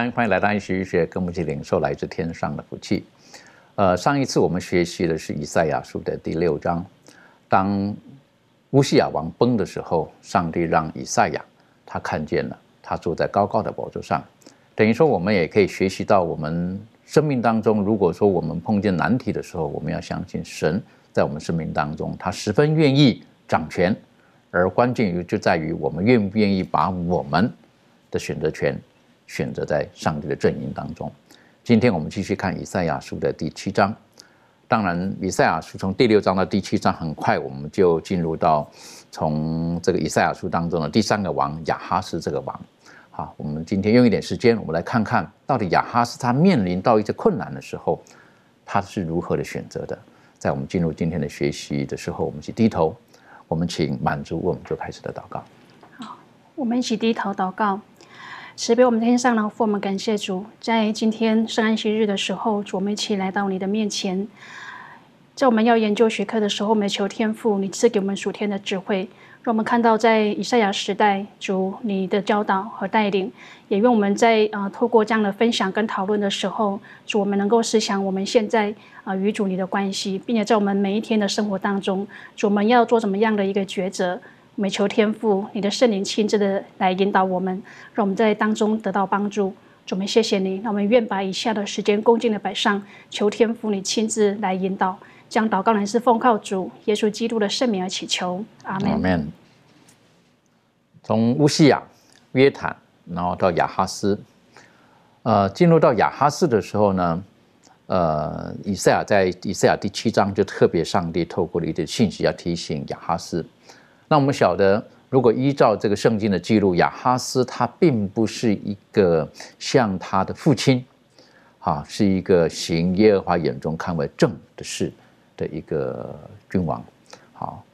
安，欢迎来到一学一学，跟我们一起领受来自天上的福气。呃，上一次我们学习的是以赛亚书的第六章，当乌西亚王崩的时候，上帝让以赛亚他看见了，他坐在高高的宝座上。等于说，我们也可以学习到，我们生命当中，如果说我们碰见难题的时候，我们要相信神在我们生命当中，他十分愿意掌权，而关键于就在于我们愿不愿意把我们的选择权选择在上帝的阵营当中。今天我们继续看以赛亚书的第七章。当然，以赛亚书从第六章到第七章，很快我们就进入到从这个以赛亚书当中的第三个王亚哈斯这个王。好，我们今天用一点时间，我们来看看到底亚哈斯他面临到一些困难的时候，他是如何的选择的。在我们进入今天的学习的时候，我们去低头，我们请满足，我们就开始的祷告。好我们一起低头祷告，慈悲我们天上的父，我们感谢主，在今天圣安息日的时候，主我们一起来到你的面前。在我们要研究学科的时候，我们求天赋，你赐给我们属天的智慧，让我们看到在以赛亚时代，主你的教导和带领，也愿我们在啊、透过这样的分享跟讨论的时候，主我们能够思想我们现在啊、与主你的关系，并且在我们每一天的生活当中，主我们要做怎么样的一个抉择。我们求天父，你的圣灵亲自的来引导我们，让我们在当中得到帮助。主，我们谢谢你，那我们愿把以下的时间恭敬的摆上，求天父你亲自来引导。将祷告乃是奉靠主耶稣基督的圣名而祈求，阿门。阿门。从乌西亚、约坦，然后到亚哈斯，呃，进入到亚哈斯的时候呢，呃，以赛亚在以赛亚第七章就特别上帝透过了一点信息要提醒亚哈斯。那我们晓得，如果依照这个圣经的记录，亚哈斯他并不是一个像他的父亲，啊，是一个行耶和华眼中看为正的事的一个君王，好。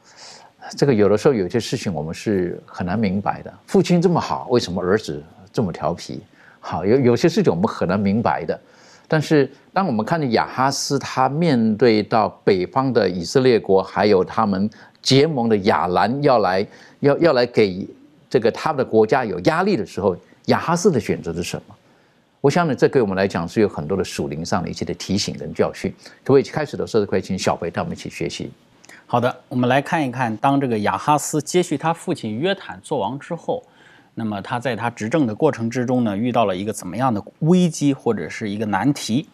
这个有的时候有些事情我们是很难明白的。父亲这么好，为什么儿子这么调皮？好，有有些事情我们很难明白的。但是当我们看见亚哈斯他面对到北方的以色列国，还有他们结盟的亚兰要来要要来给这个他的国家有压力的时候，亚哈斯的选择是什么？我想呢，这对我们来讲是有很多的属灵上的一些的提醒跟教训。各位开始的时候，可以请小北带我们一起学习。好的，我们来看一看，当这个亚哈斯接续他父亲约坦做王之后，那么他在他执政的过程之中呢，遇到了一个怎么样的危机或者是一个难题？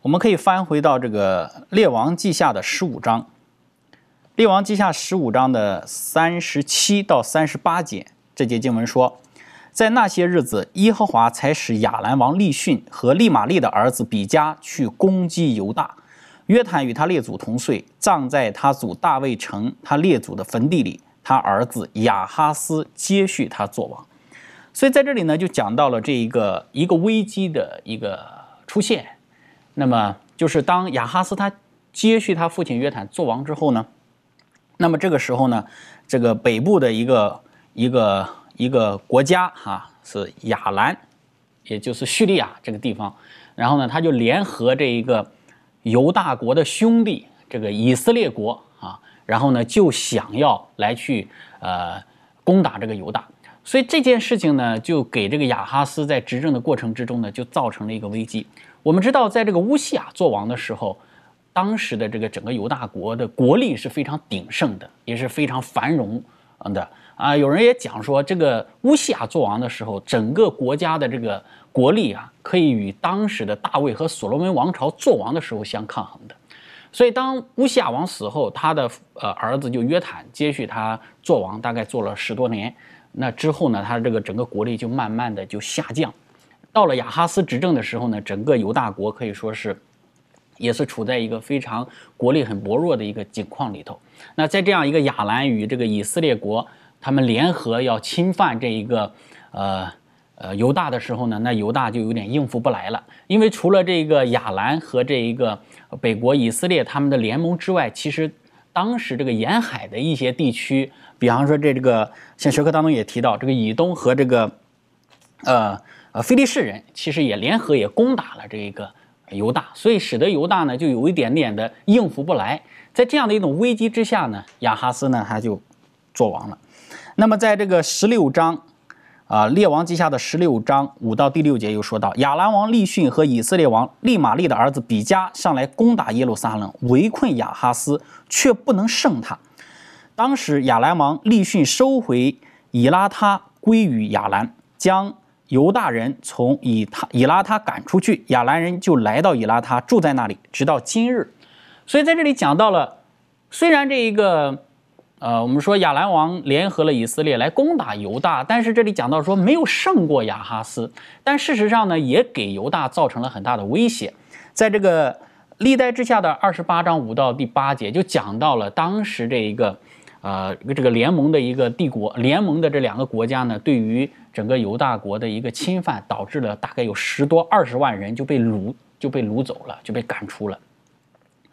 我们可以翻回到这个《列王记下》的十五章，《列王记下》十五章的三十七到三十八节，这节经文说，在那些日子，耶和华才使亚兰王利逊和利玛利的儿子比加去攻击犹大。约坦与他列祖同岁，葬在他祖大卫城他列祖的坟地里。他儿子亚哈斯接续他做王。所以在这里呢，就讲到了这一个一个危机的一个出现。那么就是当亚哈斯他接续他父亲约坦做王之后呢，那么这个时候呢，这个北部的一个一个一个国家哈、是亚兰，也就是叙利亚这个地方，然后呢，他就联合这一个。犹大国的兄弟，这个以色列国啊，然后呢就想要来去呃攻打这个犹大，所以这件事情呢，就给这个亚哈斯在执政的过程之中呢，就造成了一个危机。我们知道，在这个乌西亚做王的时候，当时的这个整个犹大国的国力是非常鼎盛的，也是非常繁荣的啊，有人也讲说，这个乌西亚做王的时候，整个国家的这个国力啊，可以与当时的大卫和所罗门王朝做王的时候相抗衡的。所以，当乌西亚王死后，他的呃儿子就约坦接续他做王，大概做了十多年。那之后呢，他这个整个国力就慢慢的就下降。到了亚哈斯执政的时候呢，整个犹大国可以说是，也是处在一个非常国力很薄弱的一个境况里头。那在这样一个亚兰与这个以色列国他们联合要侵犯这一个呃呃犹大的时候呢，那犹大就有点应付不来了，因为除了这个亚兰和这一个。北国以色列他们的联盟之外，其实当时这个沿海的一些地区，比方说这这个像学科当中也提到，这个以东和这个呃呃菲利士人，其实也联合也攻打了这一个犹大，所以使得犹大呢就有一点点的应付不来。在这样的一种危机之下呢，亚哈斯呢他就做王了。那么在这个十六章。啊，列王记下的十六章五到第六节又说到，亚兰王利逊和以色列王利玛利的儿子比加上来攻打耶路撒冷，围困亚哈斯，却不能胜他。当时亚兰王利逊收回以拉他归于亚兰，将犹大人从以他以拉他赶出去，亚兰人就来到以拉他住在那里，直到今日。所以在这里讲到了，虽然这一个。呃，我们说亚兰王联合了以色列来攻打犹大，但是这里讲到说没有胜过亚哈斯，但事实上呢，也给犹大造成了很大的威胁。在这个历代之下的二十八章五到第八节就讲到了当时这一个，呃，这个联盟的一个帝国，联盟的这两个国家呢，对于整个犹大国的一个侵犯，导致了大概有十多二十万人就被掳就被掳走了，就被赶出了。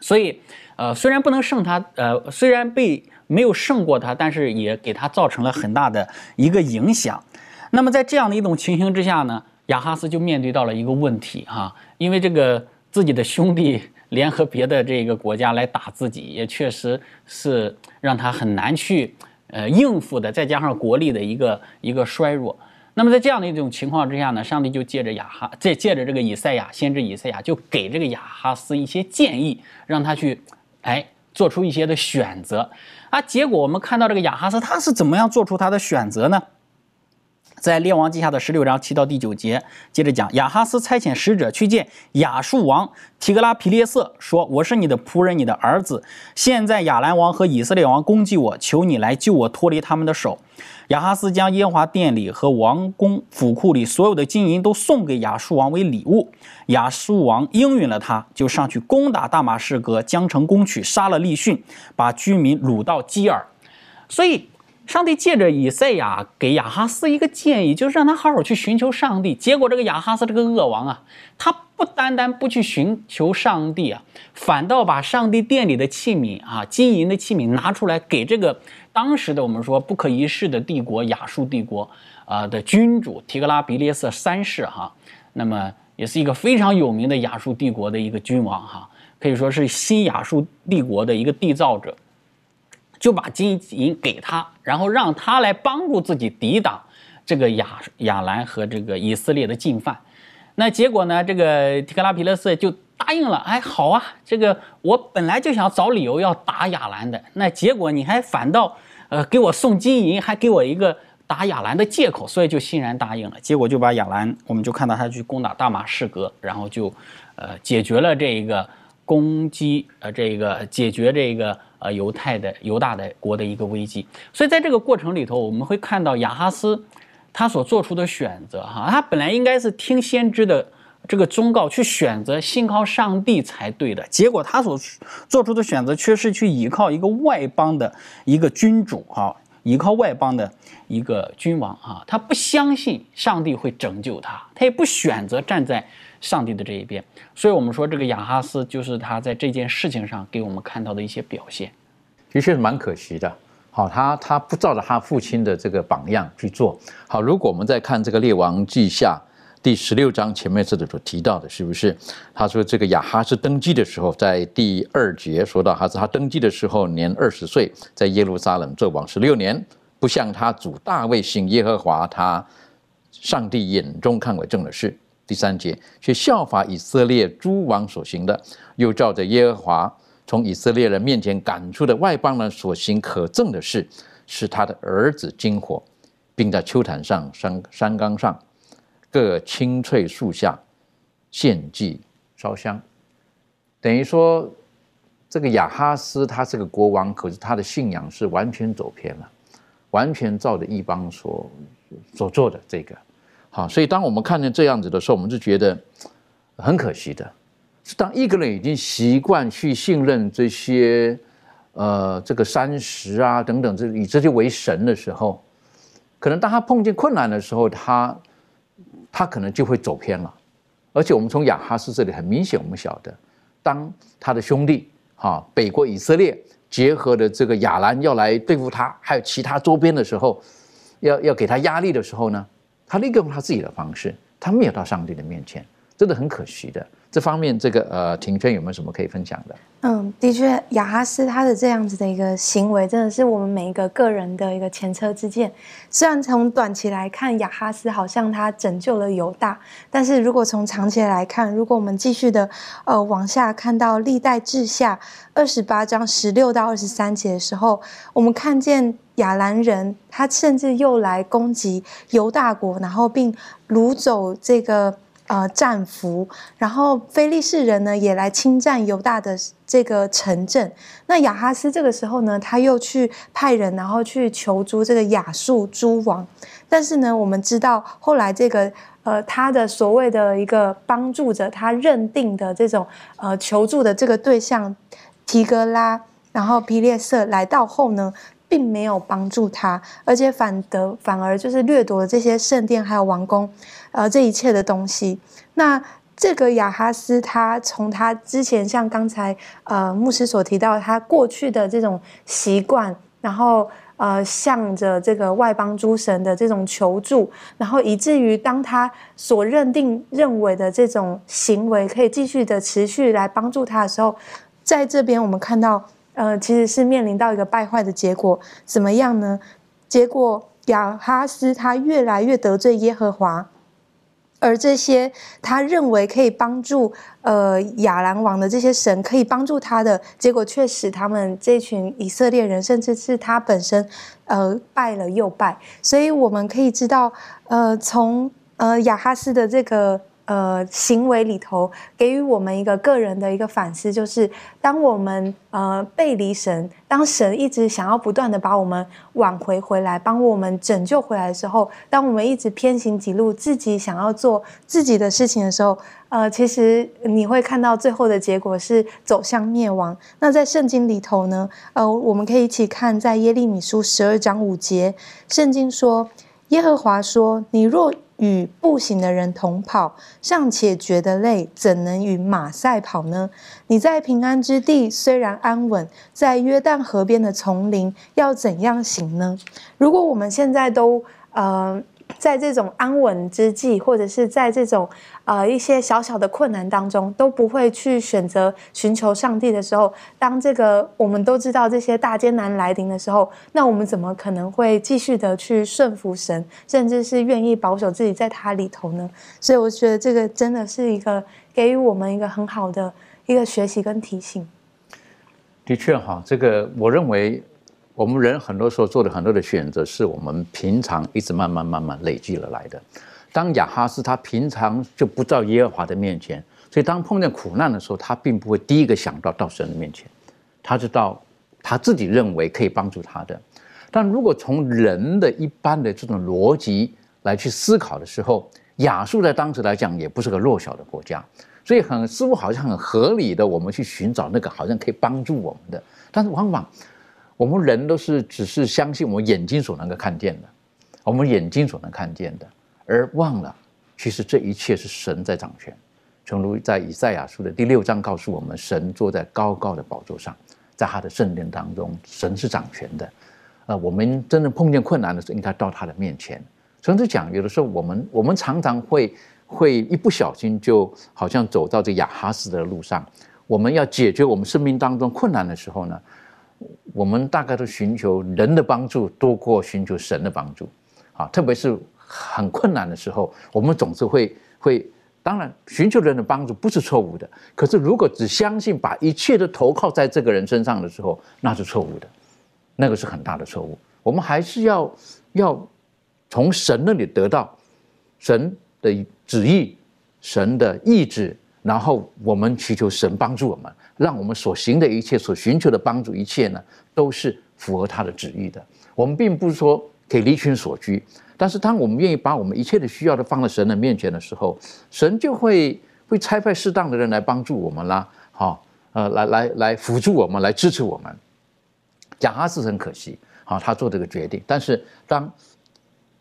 所以，呃，虽然不能胜他，呃，虽然被。没有胜过他，但是也给他造成了很大的一个影响。那么在这样的一种情形之下呢，亚哈斯就面对到了一个问题哈，因为这个自己的兄弟联合别的这个国家来打自己，也确实是让他很难去呃应付的。再加上国力的一个一个衰弱，那么在这样的一种情况之下呢，上帝就借着亚哈，借借着这个以赛亚先知以赛亚，就给这个亚哈斯一些建议，让他去哎做出一些的选择。啊，结果我们看到这个亚哈斯他是怎么样做出他的选择呢？在列王记下的十六章七到第九节，接着讲，亚哈斯差遣使者去见亚述王提格拉皮列色，说：“我是你的仆人，你的儿子。现在亚兰王和以色列王攻击我，求你来救我脱离他们的手。”亚哈斯将耶华殿里和王宫府库里所有的金银都送给亚述王为礼物。亚述王应允了他，就上去攻打大马士革，将城攻取，杀了利逊，把居民掳到基尔。所以，上帝借着以赛亚给亚哈斯一个建议，就是让他好好去寻求上帝。结果，这个亚哈斯这个恶王啊，他不单单不去寻求上帝啊，反倒把上帝殿里的器皿啊，金银的器皿拿出来给这个。当时的我们说不可一世的帝国亚述帝国啊的君主提格拉比列色三世哈，那么也是一个非常有名的亚述帝国的一个君王哈，可以说是新亚述帝国的一个缔造者，就把金银给他，然后让他来帮助自己抵挡这个亚亚兰和这个以色列的进犯。那结果呢，这个提格拉皮勒斯就。答应了，哎，好啊，这个我本来就想找理由要打亚兰的，那结果你还反倒，呃，给我送金银，还给我一个打亚兰的借口，所以就欣然答应了。结果就把亚兰，我们就看到他去攻打大马士革，然后就，呃，解决了这一个攻击，呃，这个解决这个呃犹太的犹大的国的一个危机。所以在这个过程里头，我们会看到亚哈斯他所做出的选择，哈，他本来应该是听先知的。这个忠告去选择信靠上帝才对的，结果他所做出的选择却是去依靠一个外邦的一个君主啊，依靠外邦的一个君王啊，他不相信上帝会拯救他，他也不选择站在上帝的这一边。所以，我们说这个亚哈斯就是他在这件事情上给我们看到的一些表现，的确是蛮可惜的。好，他他不照着他父亲的这个榜样去做。好，如果我们再看这个列王记下。第十六章前面这里所提到的，是不是？他说这个亚哈斯登基的时候，在第二节说到，哈是他登基的时候年二十岁，在耶路撒冷做王十六年，不像他主大卫信耶和华，他上帝眼中看为正的事。第三节却效法以色列诸王所行的，又照着耶和华从以色列人面前赶出的外邦人所行可憎的事。使他的儿子金火，并在秋坛上、山山冈上各青翠树下献祭烧香。等于说，这个亚哈斯他是个国王，可是他的信仰是完全走偏了，完全照着异邦所所做的这个。好，所以当我们看见这样子的时候，我们就觉得很可惜的。是当一个人已经习惯去信任这些，呃，这个山石啊等等，这以这些为神的时候，可能当他碰见困难的时候，他他可能就会走偏了。而且我们从亚哈斯这里很明显，我们晓得，当他的兄弟哈北国以色列结合的这个亚兰要来对付他，还有其他周边的时候，要要给他压力的时候呢，他立刻用他自己的方式，他没有到上帝的面前，真的很可惜的。这方面，这个呃，庭轩有没有什么可以分享的？嗯，的确，亚哈斯他的这样子的一个行为，真的是我们每一个个人的一个前车之鉴。虽然从短期来看，亚哈斯好像他拯救了犹大，但是如果从长期来看，如果我们继续的呃往下看到历代志下二十八章十六到二十三节的时候，我们看见亚兰人他甚至又来攻击犹大国，然后并掳走这个。呃，战俘，然后菲利士人呢也来侵占犹大的这个城镇。那亚哈斯这个时候呢，他又去派人，然后去求助这个亚述诸王。但是呢，我们知道后来这个呃，他的所谓的一个帮助者，他认定的这种呃求助的这个对象提格拉，然后皮列瑟来到后呢，并没有帮助他，而且反得反而就是掠夺了这些圣殿还有王宫。呃，这一切的东西，那这个亚哈斯，他从他之前像刚才呃牧师所提到，他过去的这种习惯，然后呃向着这个外邦诸神的这种求助，然后以至于当他所认定认为的这种行为可以继续的持续来帮助他的时候，在这边我们看到，呃，其实是面临到一个败坏的结果，怎么样呢？结果亚哈斯他越来越得罪耶和华。而这些他认为可以帮助呃亚兰王的这些神可以帮助他的结果，却使他们这群以色列人，甚至是他本身，呃败了又败。所以我们可以知道，呃从呃亚哈斯的这个。呃，行为里头给予我们一个个人的一个反思，就是当我们呃背离神，当神一直想要不断的把我们挽回回来，帮我们拯救回来的时候，当我们一直偏行己路，自己想要做自己的事情的时候，呃，其实你会看到最后的结果是走向灭亡。那在圣经里头呢，呃，我们可以一起看在耶利米书十二章五节，圣经说：“耶和华说，你若。”与步行的人同跑，尚且觉得累，怎能与马赛跑呢？你在平安之地虽然安稳，在约旦河边的丛林要怎样行呢？如果我们现在都呃。在这种安稳之际，或者是在这种呃一些小小的困难当中，都不会去选择寻求上帝的时候，当这个我们都知道这些大艰难来临的时候，那我们怎么可能会继续的去顺服神，甚至是愿意保守自己在他里头呢？所以我觉得这个真的是一个给予我们一个很好的一个学习跟提醒。的确哈，这个我认为。我们人很多时候做的很多的选择，是我们平常一直慢慢慢慢累积了来的。当亚哈斯他平常就不到耶和华的面前，所以当碰见苦难的时候，他并不会第一个想到到神的面前，他是到他自己认为可以帮助他的。但如果从人的一般的这种逻辑来去思考的时候，亚述在当时来讲也不是个弱小的国家，所以很似乎好像很合理的，我们去寻找那个好像可以帮助我们的，但是往往。我们人都是只是相信我们眼睛所能够看见的，我们眼睛所能看见的，而忘了其实这一切是神在掌权。正如在以赛亚书的第六章告诉我们，神坐在高高的宝座上，在他的圣殿当中，神是掌权的。呃，我们真正碰见困难的时候，应该到他的面前。甚至讲，有的时候我们我们常常会会一不小心，就好像走到这亚哈斯的路上。我们要解决我们生命当中困难的时候呢？我们大概都寻求人的帮助多过寻求神的帮助，啊，特别是很困难的时候，我们总是会会，当然寻求人的帮助不是错误的，可是如果只相信把一切都投靠在这个人身上的时候，那是错误的，那个是很大的错误。我们还是要要从神那里得到神的旨意、神的意志，然后我们祈求神帮助我们，让我们所行的一切、所寻求的帮助一切呢，都是符合他的旨意的。我们并不是说可以离群所居，但是当我们愿意把我们一切的需要都放在神的面前的时候，神就会会差派适当的人来帮助我们啦，好，呃，来来来辅助我们，来支持我们。亚哈斯很可惜，好，他做这个决定，但是当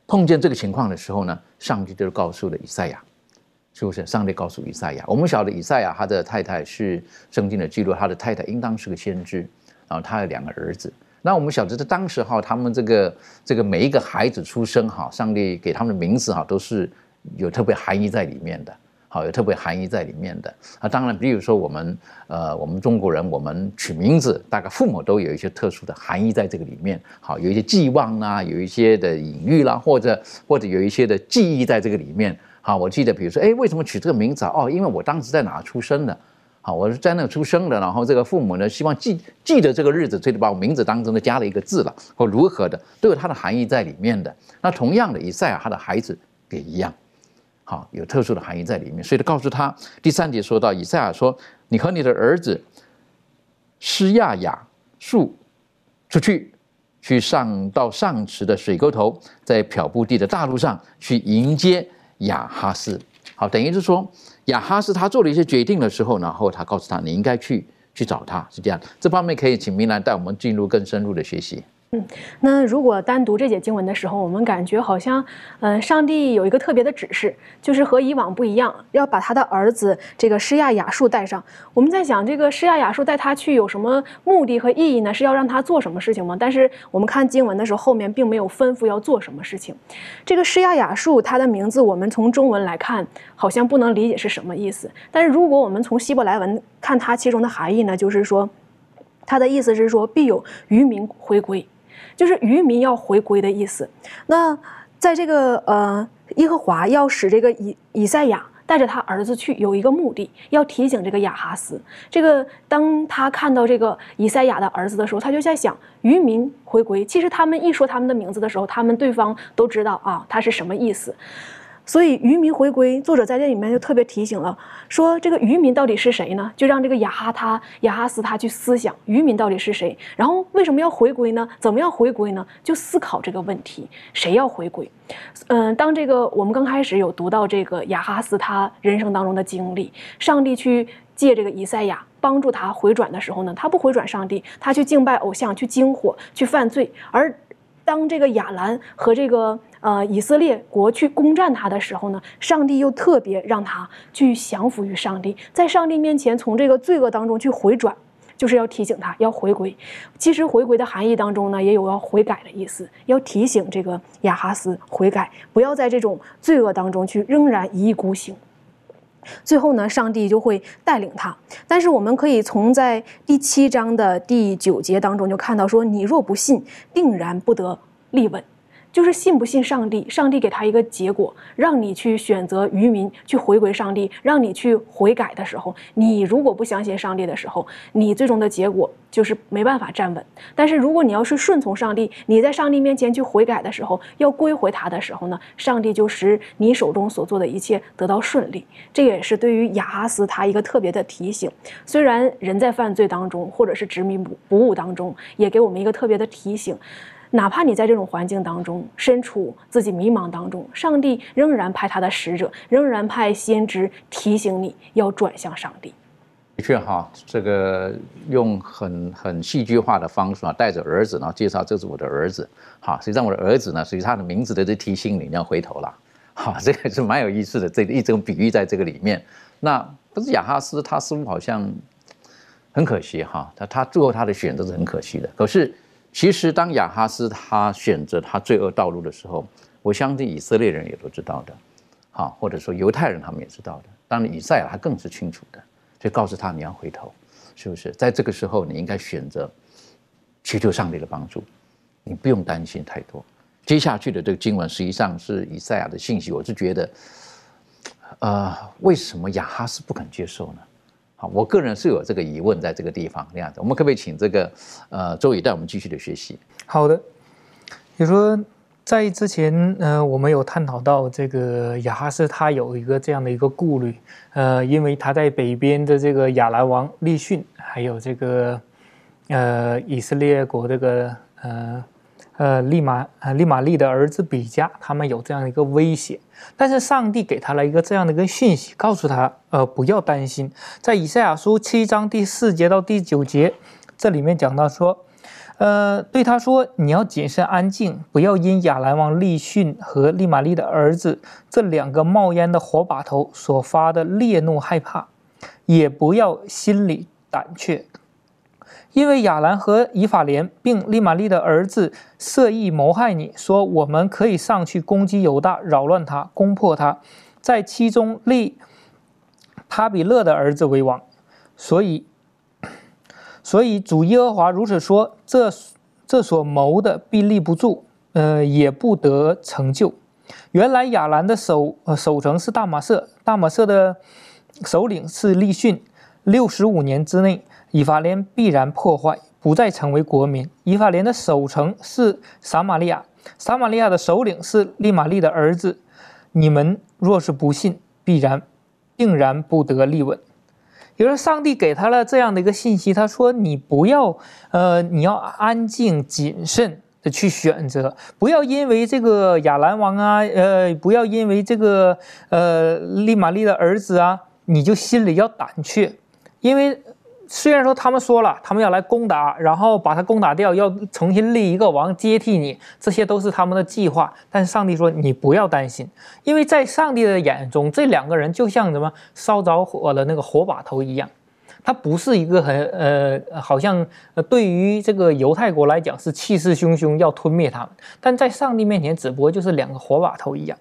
碰见这个情况的时候呢，上帝就告诉了以赛亚，是不是？上帝告诉以赛亚，我们晓得以赛亚他的太太是圣经的记录，他的太太应当是个先知，然后他有两个儿子。那我们晓得在当时哈，他们这个这个每一个孩子出生哈，上帝给他们的名字哈，都是有特别含义在里面的，好，有特别含义在里面的。啊，当然，比如说我们呃，我们中国人，我们取名字，大概父母都有一些特殊的含义在这个里面，好，有一些寄望啊，有一些的隐喻啦，或者或者有一些的记忆在这个里面。好，我记得，比如说，哎，为什么取这个名字啊？哦，因为我当时在哪出生的。好，我是在那出生的，然后这个父母呢，希望记记得这个日子，所以把我名字当中呢加了一个字了，或如何的，都有它的含义在里面的。那同样的，以赛亚他的孩子也一样，好，有特殊的含义在里面。所以他告诉他，第三节说到，以赛亚说：“你和你的儿子施亚雅树出去，去上到上池的水沟头，在漂布地的大路上去迎接亚哈斯。”好，等于是说。亚哈斯他做了一些决定的时候，然后他告诉他，你应该去去找他，是这样。这方面可以请明兰带我们进入更深入的学习。嗯，那如果单读这节经文的时候，我们感觉好像，嗯，上帝有一个特别的指示，就是和以往不一样，要把他的儿子这个施亚雅述带上。我们在想，这个施亚雅述带他去有什么目的和意义呢？是要让他做什么事情吗？但是我们看经文的时候，后面并没有吩咐要做什么事情。这个施亚雅述他的名字，我们从中文来看，好像不能理解是什么意思。但是如果我们从希伯来文看它其中的含义呢，就是说，他的意思是说必有渔民回归。就是渔民要回归的意思。那在这个呃，耶和华要使这个以以赛亚带着他儿子去，有一个目的，要提醒这个亚哈斯。这个当他看到这个以赛亚的儿子的时候，他就在想，渔民回归。其实他们一说他们的名字的时候，他们对方都知道啊，他是什么意思。所以渔民回归，作者在这里面就特别提醒了，说这个渔民到底是谁呢？就让这个雅哈他雅哈斯他去思想渔民到底是谁，然后为什么要回归呢？怎么样回归呢？就思考这个问题，谁要回归？嗯，当这个我们刚开始有读到这个雅哈斯他人生当中的经历，上帝去借这个以赛亚帮助他回转的时候呢，他不回转上帝，他去敬拜偶像，去惊火，去犯罪，而当这个亚兰和这个。呃，以色列国去攻占他的时候呢，上帝又特别让他去降服于上帝，在上帝面前从这个罪恶当中去回转，就是要提醒他要回归。其实回归的含义当中呢，也有要悔改的意思，要提醒这个亚哈斯悔改，不要在这种罪恶当中去仍然一意孤行。最后呢，上帝就会带领他。但是我们可以从在第七章的第九节当中就看到说：“你若不信，定然不得立稳。”就是信不信上帝，上帝给他一个结果，让你去选择渔民去回归上帝，让你去悔改的时候，你如果不相信上帝的时候，你最终的结果就是没办法站稳。但是如果你要是顺从上帝，你在上帝面前去悔改的时候，要归回他的时候呢，上帝就使你手中所做的一切得到顺利。这也是对于亚哈斯他一个特别的提醒。虽然人在犯罪当中，或者是执迷不不悟当中，也给我们一个特别的提醒。哪怕你在这种环境当中身处自己迷茫当中，上帝仍然派他的使者，仍然派先知提醒你要转向上帝。的确哈，这个用很很戏剧化的方式啊，带着儿子，然后介绍这是我的儿子。哈，实际上我的儿子呢，实际他的名字的这提醒你，你要回头了。哈，这个是蛮有意思的，这一种比喻在这个里面。那不是亚哈斯，他似乎好像很可惜哈，他他最后他的选择是很可惜的。可是。其实，当亚哈斯他选择他罪恶道路的时候，我相信以色列人也都知道的，好，或者说犹太人他们也知道的。当然，以赛亚他更是清楚的，就告诉他你要回头，是不是？在这个时候，你应该选择祈求上帝的帮助，你不用担心太多。接下去的这个经文实际上是以赛亚的信息，我是觉得，呃，为什么亚哈斯不肯接受呢？好，我个人是有这个疑问，在这个地方这样子，我们可不可以请这个呃周宇带我们继续的学习？好的，比如说，在之前，呃，我们有探讨到这个亚哈斯，他有一个这样的一个顾虑，呃，因为他在北边的这个亚兰王利逊，还有这个，呃，以色列国这个，呃，呃，利玛，呃，利玛利的儿子比加，他们有这样的一个威胁，但是上帝给他了一个这样的一个讯息，告诉他，呃，不要担心，在以赛亚书七章第四节到第九节，这里面讲到说。呃，对他说：“你要谨慎安静，不要因亚兰王利逊和利玛利的儿子这两个冒烟的火把头所发的烈怒害怕，也不要心里胆怯，因为亚兰和以法莲并利玛利的儿子设意谋害你，说我们可以上去攻击犹大，扰乱他，攻破他，在其中立他比勒的儿子为王，所以。”所以主耶和华如此说：这这所谋的必立不住，呃，也不得成就。原来亚兰的首呃首城是大马色，大马色的首领是利逊。六十五年之内，以法莲必然破坏，不再成为国民。以法莲的首城是撒玛利亚，撒玛利亚的首领是利玛利的儿子。你们若是不信，必然定然不得立稳。比如，上帝给他了这样的一个信息，他说：“你不要，呃，你要安静谨慎的去选择，不要因为这个亚兰王啊，呃，不要因为这个呃利玛利的儿子啊，你就心里要胆怯，因为。”虽然说他们说了，他们要来攻打，然后把他攻打掉，要重新立一个王接替你，这些都是他们的计划。但是上帝说，你不要担心，因为在上帝的眼中，这两个人就像什么烧着火的那个火把头一样，他不是一个很呃，好像对于这个犹太国来讲是气势汹汹要吞灭他们，但在上帝面前只不过就是两个火把头一样。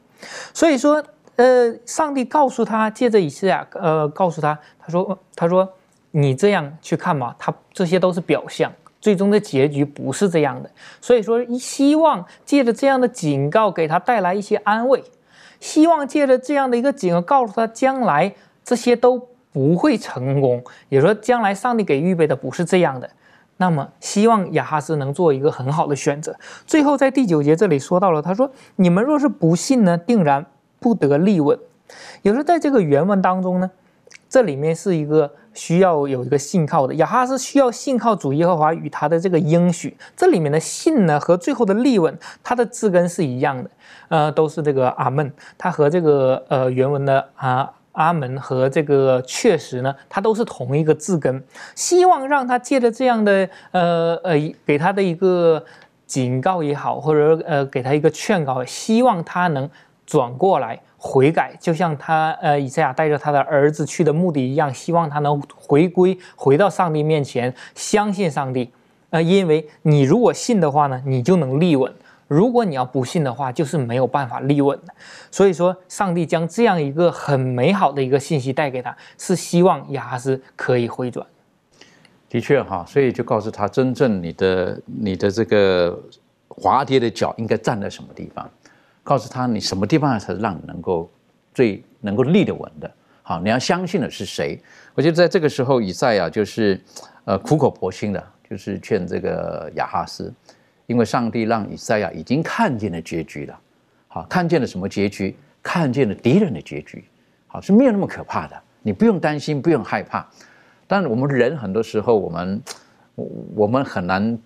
所以说，呃，上帝告诉他，借着以赛亚，呃，告诉他，他说，他说。你这样去看嘛，他这些都是表象，最终的结局不是这样的。所以说，希望借着这样的警告给他带来一些安慰，希望借着这样的一个警告告诉他，将来这些都不会成功，也说将来上帝给预备的不是这样的。那么，希望亚哈斯能做一个很好的选择。最后，在第九节这里说到了，他说：“你们若是不信呢，定然不得立稳。”也是，在这个原文当中呢，这里面是一个。需要有一个信靠的，亚哈是需要信靠主耶和华与他的这个应许。这里面的信呢，和最后的立稳，它的字根是一样的，呃，都是这个阿门。它和这个呃原文的啊阿门和这个确实呢，它都是同一个字根。希望让他借着这样的呃呃给他的一个警告也好，或者呃给他一个劝告，希望他能转过来。悔改，就像他呃以赛亚带着他的儿子去的目的一样，希望他能回归，回到上帝面前，相信上帝。呃，因为你如果信的话呢，你就能立稳；如果你要不信的话，就是没有办法立稳的。所以说，上帝将这样一个很美好的一个信息带给他，是希望亚哈斯可以回转。的确哈，所以就告诉他，真正你的你的这个滑跌的脚应该站在什么地方。告诉他，你什么地方才是让你能够最能够立得稳的？好，你要相信的是谁？我觉得在这个时候，以赛亚就是呃苦口婆心的，就是劝这个亚哈斯，因为上帝让以赛亚已经看见了结局了。好，看见了什么结局？看见了敌人的结局。好，是没有那么可怕的，你不用担心，不用害怕。但我们人很多时候，我们我们很难。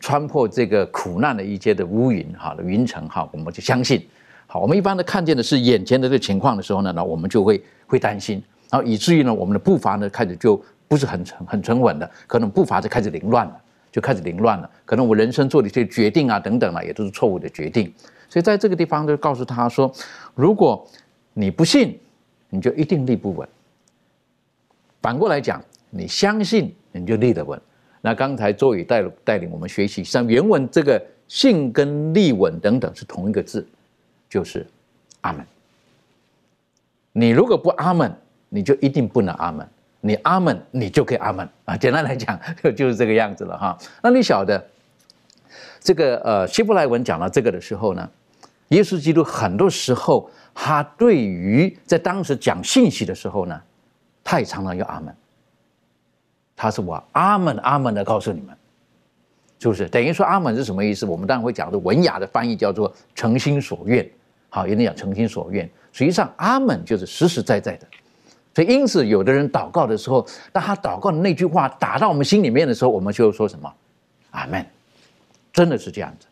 穿破这个苦难的一阶的乌云，哈的云层，哈，我们就相信，好，我们一般的看见的是眼前的这个情况的时候呢，那我们就会会担心，然后以至于呢，我们的步伐呢开始就不是很沉很沉稳的，可能步伐就开始凌乱了，就开始凌乱了，可能我人生做的一些决定啊等等啊，也都是错误的决定，所以在这个地方就告诉他说，如果你不信，你就一定立不稳；反过来讲，你相信，你就立得稳。那刚才周宇带带领我们学习，像原文这个信跟立稳等等是同一个字，就是阿门。你如果不阿门，你就一定不能阿门；你阿门，你就可以阿门啊。简单来讲，就是这个样子了哈。那你晓得这个呃希伯来文讲到这个的时候呢，耶稣基督很多时候他对于在当时讲信息的时候呢，他也常常用阿门。他是我阿门阿门的告诉你们，是不是？等于说阿门是什么意思？我们当然会讲的文雅的翻译叫做诚心所愿。好，有人讲诚心所愿，实际上阿门就是实实在在的。所以因此，有的人祷告的时候，当他祷告的那句话打到我们心里面的时候，我们就说什么？阿门，真的是这样子，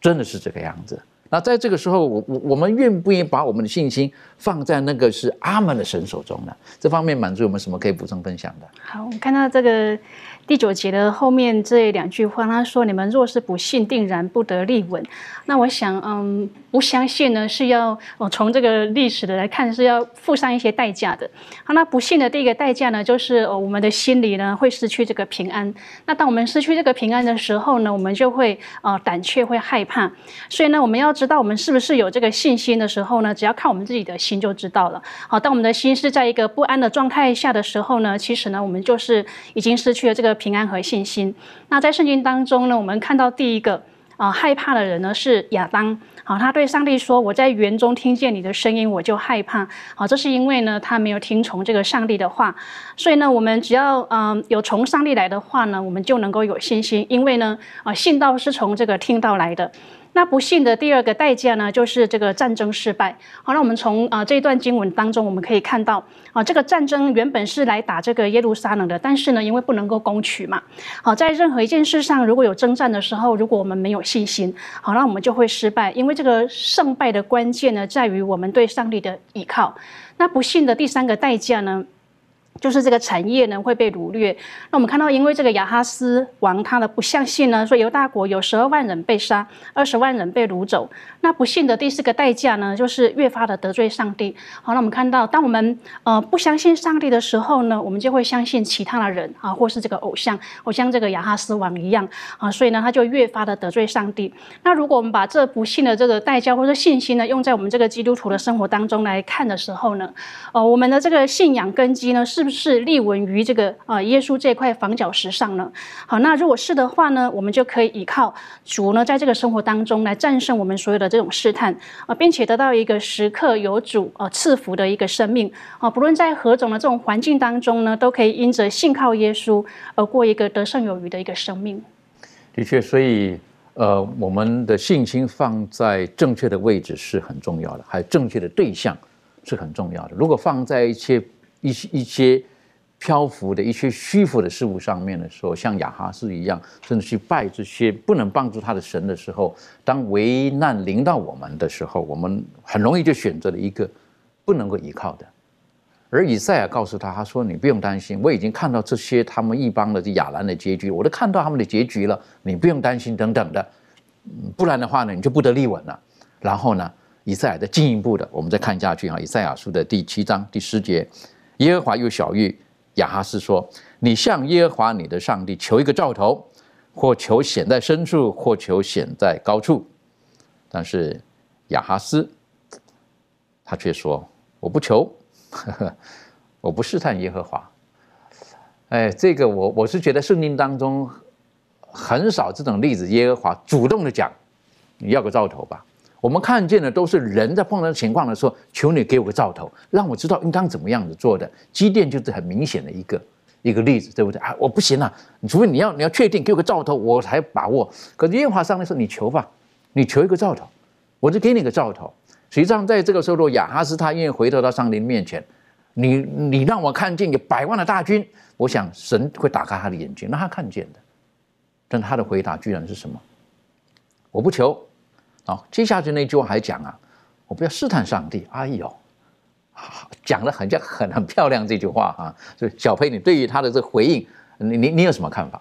真的是这个样子。那在这个时候，我我我们愿不愿意把我们的信心放在那个是阿门的神手中呢？这方面满足我们什么可以补充分享的？好，我们看到这个。第九节的后面这两句话，他说：“你们若是不信，定然不得立稳。”那我想，嗯，不相信呢，是要哦从这个历史的来看，是要付上一些代价的。好，那不信的第一个代价呢，就是我们的心里呢会失去这个平安。那当我们失去这个平安的时候呢，我们就会呃胆怯，会害怕。所以呢，我们要知道我们是不是有这个信心的时候呢，只要看我们自己的心就知道了。好，当我们的心是在一个不安的状态下的时候呢，其实呢，我们就是已经失去了这个。平安和信心。那在圣经当中呢，我们看到第一个啊害怕的人呢是亚当。好，他对上帝说：“我在园中听见你的声音，我就害怕。”好，这是因为呢他没有听从这个上帝的话。所以呢，我们只要嗯有从上帝来的话呢，我们就能够有信心。因为呢啊信道是从这个听到来的。那不幸的第二个代价呢，就是这个战争失败。好，那我们从啊这一段经文当中，我们可以看到啊，这个战争原本是来打这个耶路撒冷的，但是呢，因为不能够攻取嘛，好，在任何一件事上，如果有征战的时候，如果我们没有信心，好，那我们就会失败。因为这个胜败的关键呢，在于我们对上帝的依靠。那不幸的第三个代价呢？就是这个产业呢会被掳掠。那我们看到，因为这个雅哈斯王他的不相信呢，说犹大国有十二万人被杀，二十万人被掳走。那不幸的第四个代价呢，就是越发的得罪上帝。好，那我们看到，当我们呃不相信上帝的时候呢，我们就会相信其他的人啊，或是这个偶像，偶像这个亚哈斯王一样啊，所以呢，他就越发的得罪上帝。那如果我们把这不幸的这个代价或者信心呢，用在我们这个基督徒的生活当中来看的时候呢，呃，我们的这个信仰根基呢，是不是立稳于这个啊耶稣这块房角石上呢？好，那如果是的话呢，我们就可以依靠主呢，在这个生活当中来战胜我们所有的这种试探啊，并且得到一个时刻有主啊赐福的一个生命啊，不论在何种的这种环境当中呢，都可以因着信靠耶稣而过一个得胜有余的一个生命。的确，所以呃，我们的信心放在正确的位置是很重要的，还有正确的对象是很重要的。如果放在一些一些一些漂浮的一些虚浮的事物上面的时候，像亚哈斯一样，甚至去拜这些不能帮助他的神的时候，当危难临到我们的时候，我们很容易就选择了一个不能够依靠的。而以赛亚告诉他，他说：“你不用担心，我已经看到这些他们一帮的这亚兰的结局，我都看到他们的结局了，你不用担心等等的。不然的话呢，你就不得立稳了。然后呢，以赛亚的进一步的，我们再看下去啊，以赛亚书的第七章第十节。”耶和华又小玉亚哈斯说：“你向耶和华你的上帝求一个兆头，或求显在深处，或求显在高处。”但是亚哈斯他却说：“我不求，呵 呵我不试探耶和华。”哎，这个我我是觉得圣经当中很少这种例子，耶和华主动的讲：“你要个兆头吧。”我们看见的都是人在碰到情况的时候，求你给我个兆头，让我知道应当怎么样子做的。机电就是很明显的一个一个例子，对不对啊？我不行啊，除非你要你要确定给我个兆头，我才把握。可是耶和华上帝说，你求吧，你求一个兆头，我就给你个兆头。实际上在这个时候，亚哈斯他愿意回头到上帝面前，你你让我看见有百万的大军，我想神会打开他的眼睛，让他看见的。但他的回答居然是什么？我不求。好，接下去那句话还讲啊，我不要试探上帝。哎呦，讲的很像很很漂亮这句话啊。所以小佩，你对于他的这个回应，你你你有什么看法？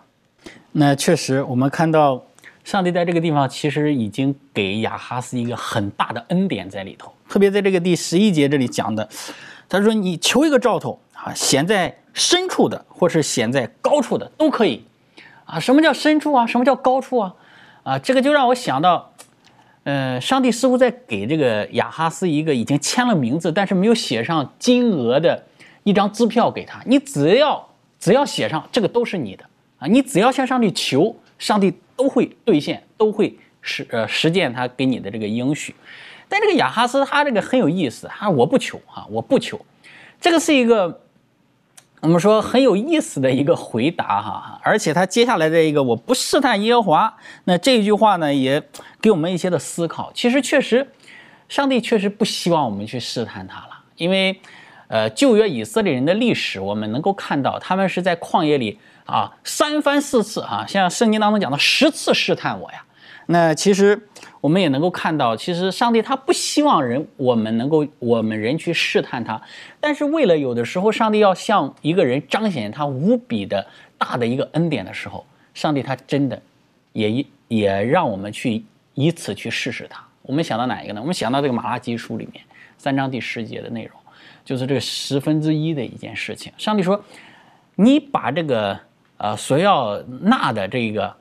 那确实，我们看到上帝在这个地方其实已经给亚哈斯一个很大的恩典在里头。特别在这个第十一节这里讲的，他说你求一个兆头啊，显在深处的，或是显在高处的都可以啊。什么叫深处啊？什么叫高处啊？啊，这个就让我想到。呃，上帝似乎在给这个亚哈斯一个已经签了名字，但是没有写上金额的一张支票给他。你只要只要写上这个都是你的啊！你只要向上帝求，上帝都会兑现，都会实呃实践他给你的这个应许。但这个亚哈斯他这个很有意思，他我不求啊，我不求。这个是一个我们说很有意思的一个回答哈，而且他接下来的一个“我不试探耶和华”，那这句话呢，也给我们一些的思考。其实确实，上帝确实不希望我们去试探他了，因为，呃，旧约以色列人的历史，我们能够看到他们是在旷野里啊三番四次啊，像圣经当中讲的十次试探我呀。那其实。我们也能够看到，其实上帝他不希望人我们能够我们人去试探他，但是为了有的时候上帝要向一个人彰显他无比的大的一个恩典的时候，上帝他真的也也让我们去以此去试试他。我们想到哪一个呢？我们想到这个马拉基书里面三章第十节的内容，就是这个十分之一的一件事情。上帝说：“你把这个呃所要纳的这个，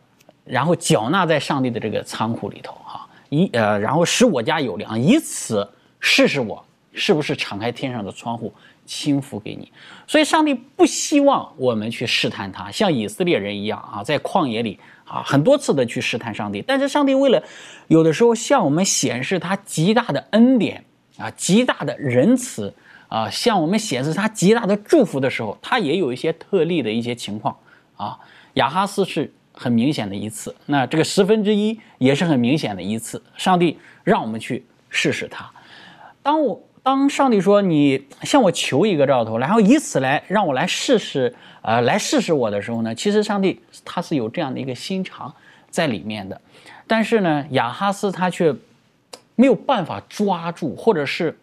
然后缴纳在上帝的这个仓库里头。”哈以呃，然后使我家有粮，以此试试我是不是敞开天上的窗户倾覆给你。所以，上帝不希望我们去试探他，像以色列人一样啊，在旷野里啊，很多次的去试探上帝。但是，上帝为了有的时候向我们显示他极大的恩典啊，极大的仁慈啊，向我们显示他极大的祝福的时候，他也有一些特例的一些情况啊。亚哈斯是。很明显的一次，那这个十分之一也是很明显的一次。上帝让我们去试试他。当我当上帝说你向我求一个兆头，然后以此来让我来试试，呃，来试试我的时候呢，其实上帝他是有这样的一个心肠在里面的。但是呢，亚哈斯他却没有办法抓住，或者是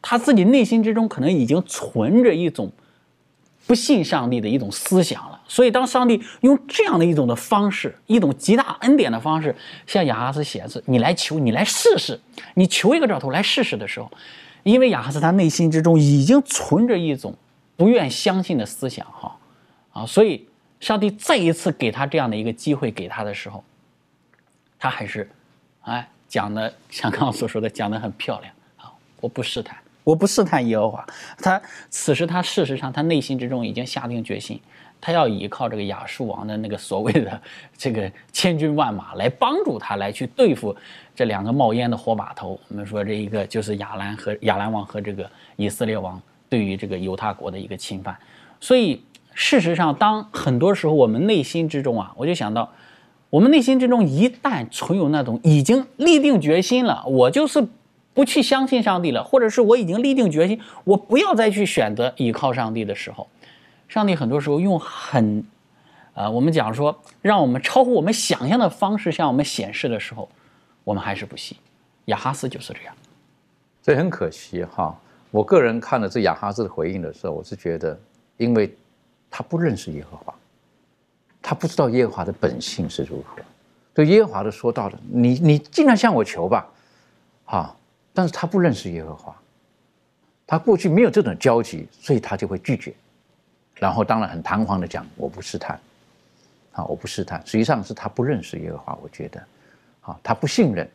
他自己内心之中可能已经存着一种。不信上帝的一种思想了，所以当上帝用这样的一种的方式，一种极大恩典的方式向亚哈斯显示：“你来求，你来试试，你求一个兆头来试试的时候，因为亚哈斯他内心之中已经存着一种不愿相信的思想，哈啊，所以上帝再一次给他这样的一个机会给他的时候，他还是哎讲的像刚刚所说的讲的很漂亮啊，我不试探。”我不试探耶和华，他此时他事实上他内心之中已经下定决心，他要依靠这个亚述王的那个所谓的 这个千军万马来帮助他来去对付这两个冒烟的火把头。我们说这一个就是亚兰和亚兰王和这个以色列王对于这个犹他国的一个侵犯。所以事实上，当很多时候我们内心之中啊，我就想到，我们内心之中一旦存有那种已经立定决心了，我就是。不去相信上帝了，或者是我已经立定决心，我不要再去选择依靠上帝的时候，上帝很多时候用很，呃，我们讲说让我们超乎我们想象的方式向我们显示的时候，我们还是不信。亚哈斯就是这样，所以很可惜哈。我个人看了这亚哈斯的回应的时候，我是觉得，因为他不认识耶和华，他不知道耶和华的本性是如何。对耶和华的说到的，你你尽量向我求吧，哈。但是他不认识耶和华，他过去没有这种交集，所以他就会拒绝，然后当然很堂皇的讲我不试探，啊我不试探，实际上是他不认识耶和华，我觉得，啊他不信任，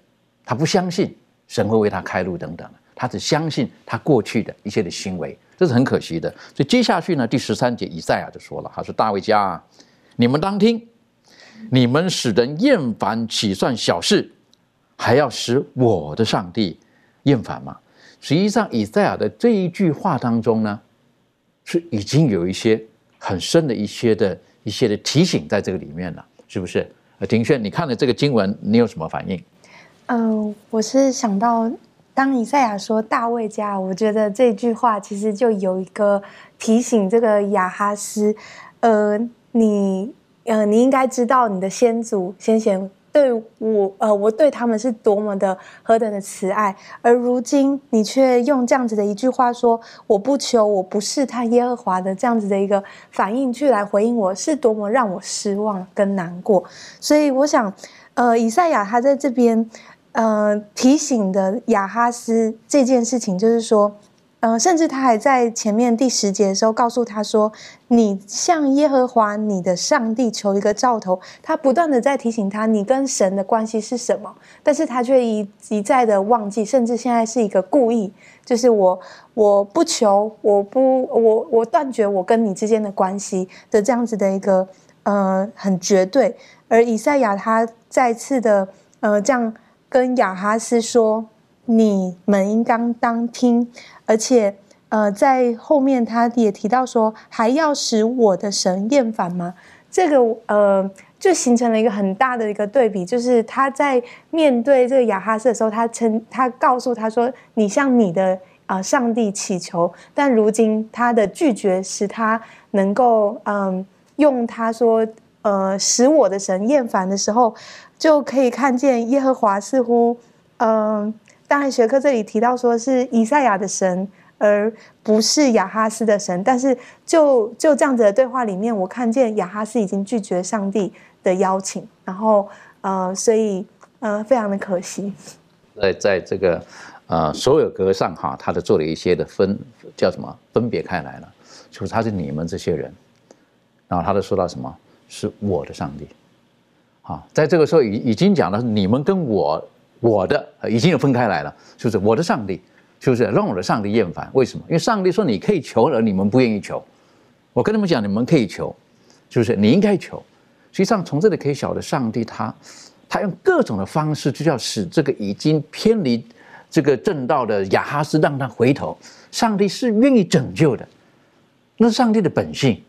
他不相信神会为他开路等等他只相信他过去的一切的行为，这是很可惜的。所以接下去呢，第十三节以赛亚就说了，他说大卫家，你们当听，你们使人厌烦岂算小事，还要使我的上帝。厌烦嘛？实际上，以赛亚的这一句话当中呢，是已经有一些很深的一些的一些的提醒在这个里面了，是不是？呃，庭轩，你看了这个经文，你有什么反应？嗯，我是想到，当以赛亚说大卫家，我觉得这句话其实就有一个提醒这个亚哈斯，呃，你呃，你应该知道你的先祖先贤。对我，呃，我对他们是多么的何等的慈爱，而如今你却用这样子的一句话说：“我不求，我不试探耶和华的这样子的一个反应去来回应我，是多么让我失望跟难过。”所以我想，呃，以赛亚他在这边，呃，提醒的亚哈斯这件事情，就是说。呃，甚至他还在前面第十节的时候告诉他说：“你向耶和华你的上帝求一个兆头。”他不断的在提醒他，你跟神的关系是什么？但是他却一一再的忘记，甚至现在是一个故意，就是我我不求，我不我我断绝我跟你之间的关系的这样子的一个呃很绝对。而以赛亚他再次的呃这样跟亚哈斯说：“你们应当当听。”而且，呃，在后面他也提到说，还要使我的神厌烦吗？这个呃，就形成了一个很大的一个对比，就是他在面对这个亚哈斯的时候，他称他告诉他说：“你向你的啊上帝祈求。”但如今他的拒绝使他能够嗯用他说呃使我的神厌烦的时候，就可以看见耶和华似乎嗯，当然学科这里提到说是以赛亚的神。而不是亚哈斯的神，但是就就这样子的对话里面，我看见亚哈斯已经拒绝上帝的邀请，然后呃，所以呃，非常的可惜。在在这个呃所有格上哈，他都做了一些的分，叫什么分别开来了，就是他是你们这些人，然后他都说到什么是我的上帝，好，在这个时候已已经讲了你们跟我我的已经有分开来了，就是我的上帝。是不是让我的上帝厌烦？为什么？因为上帝说你可以求，而你们不愿意求。我跟他们讲，你们可以求，是不是？你应该求。实际上，从这里可以晓得，上帝他他用各种的方式，就要使这个已经偏离这个正道的亚哈斯让他回头。上帝是愿意拯救的，那是上帝的本性。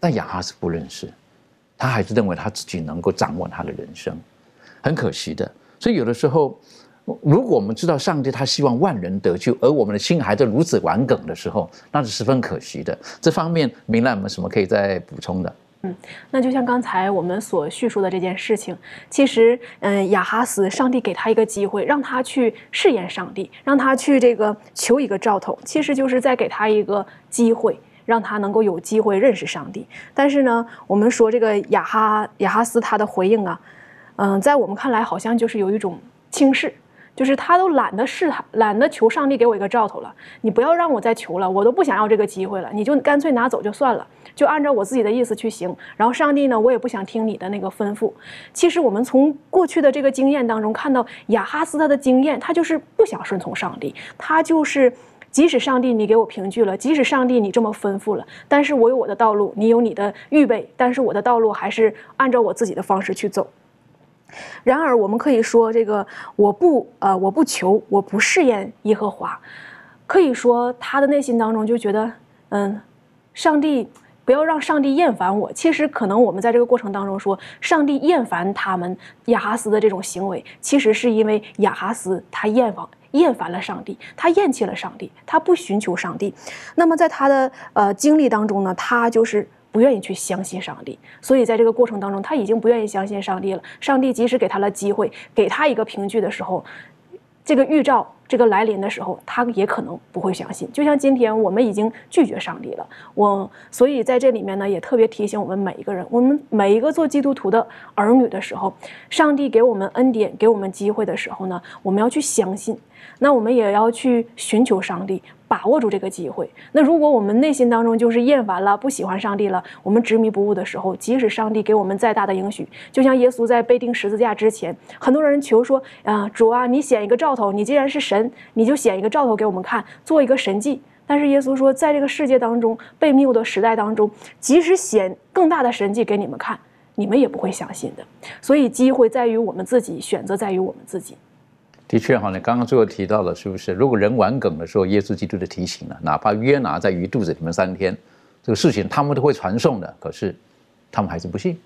但亚哈斯不认识，他还是认为他自己能够掌握他的人生，很可惜的。所以有的时候。如果我们知道上帝他希望万人得救，而我们的心还在如此顽梗的时候，那是十分可惜的。这方面，明兰有没什么可以再补充的？嗯，那就像刚才我们所叙述的这件事情，其实，嗯，亚哈斯，上帝给他一个机会，让他去试验上帝，让他去这个求一个兆头，其实就是在给他一个机会，让他能够有机会认识上帝。但是呢，我们说这个亚哈亚哈斯他的回应啊，嗯，在我们看来好像就是有一种轻视。就是他都懒得试探，懒得求上帝给我一个兆头了。你不要让我再求了，我都不想要这个机会了。你就干脆拿走就算了，就按照我自己的意思去行。然后上帝呢，我也不想听你的那个吩咐。其实我们从过去的这个经验当中看到，亚哈斯他的经验，他就是不想顺从上帝。他就是即使上帝你给我凭据了，即使上帝你这么吩咐了，但是我有我的道路，你有你的预备，但是我的道路还是按照我自己的方式去走。然而，我们可以说，这个我不呃，我不求，我不试验耶和华，可以说他的内心当中就觉得，嗯，上帝不要让上帝厌烦我。其实，可能我们在这个过程当中说，上帝厌烦他们亚哈斯的这种行为，其实是因为亚哈斯他厌烦厌烦了上帝，他厌弃了上帝，他不寻求上帝。那么，在他的呃经历当中呢，他就是。不愿意去相信上帝，所以在这个过程当中，他已经不愿意相信上帝了。上帝即使给他了机会，给他一个凭据的时候，这个预兆这个来临的时候，他也可能不会相信。就像今天我们已经拒绝上帝了，我所以在这里面呢，也特别提醒我们每一个人，我们每一个做基督徒的儿女的时候，上帝给我们恩典，给我们机会的时候呢，我们要去相信。那我们也要去寻求上帝，把握住这个机会。那如果我们内心当中就是厌烦了、不喜欢上帝了，我们执迷不悟的时候，即使上帝给我们再大的应许，就像耶稣在被钉十字架之前，很多人求说：“啊，主啊，你显一个兆头，你既然是神，你就显一个兆头给我们看，做一个神迹。”但是耶稣说，在这个世界当中被谬的时代当中，即使显更大的神迹给你们看，你们也不会相信的。所以，机会在于我们自己，选择在于我们自己。的确哈，你刚刚最后提到了，是不是？如果人玩梗的时候，耶稣基督的提醒了，哪怕约拿在鱼肚子里面三天，这个事情他们都会传颂的。可是他们还是不信，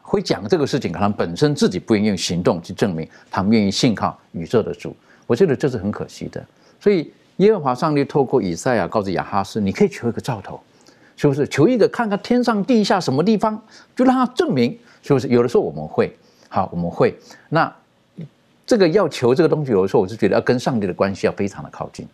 会讲这个事情，可能本身自己不愿意用行动去证明他们愿意信靠宇宙的主。我觉得这是很可惜的。所以耶和华上帝透过以赛亚告诉亚哈斯，你可以求一个兆头，是不是？求一个看看天上地下什么地方，就让他证明，是不是？有的时候我们会，好，我们会那。这个要求这个东西，有的时候我是觉得要跟上帝的关系要非常的靠近，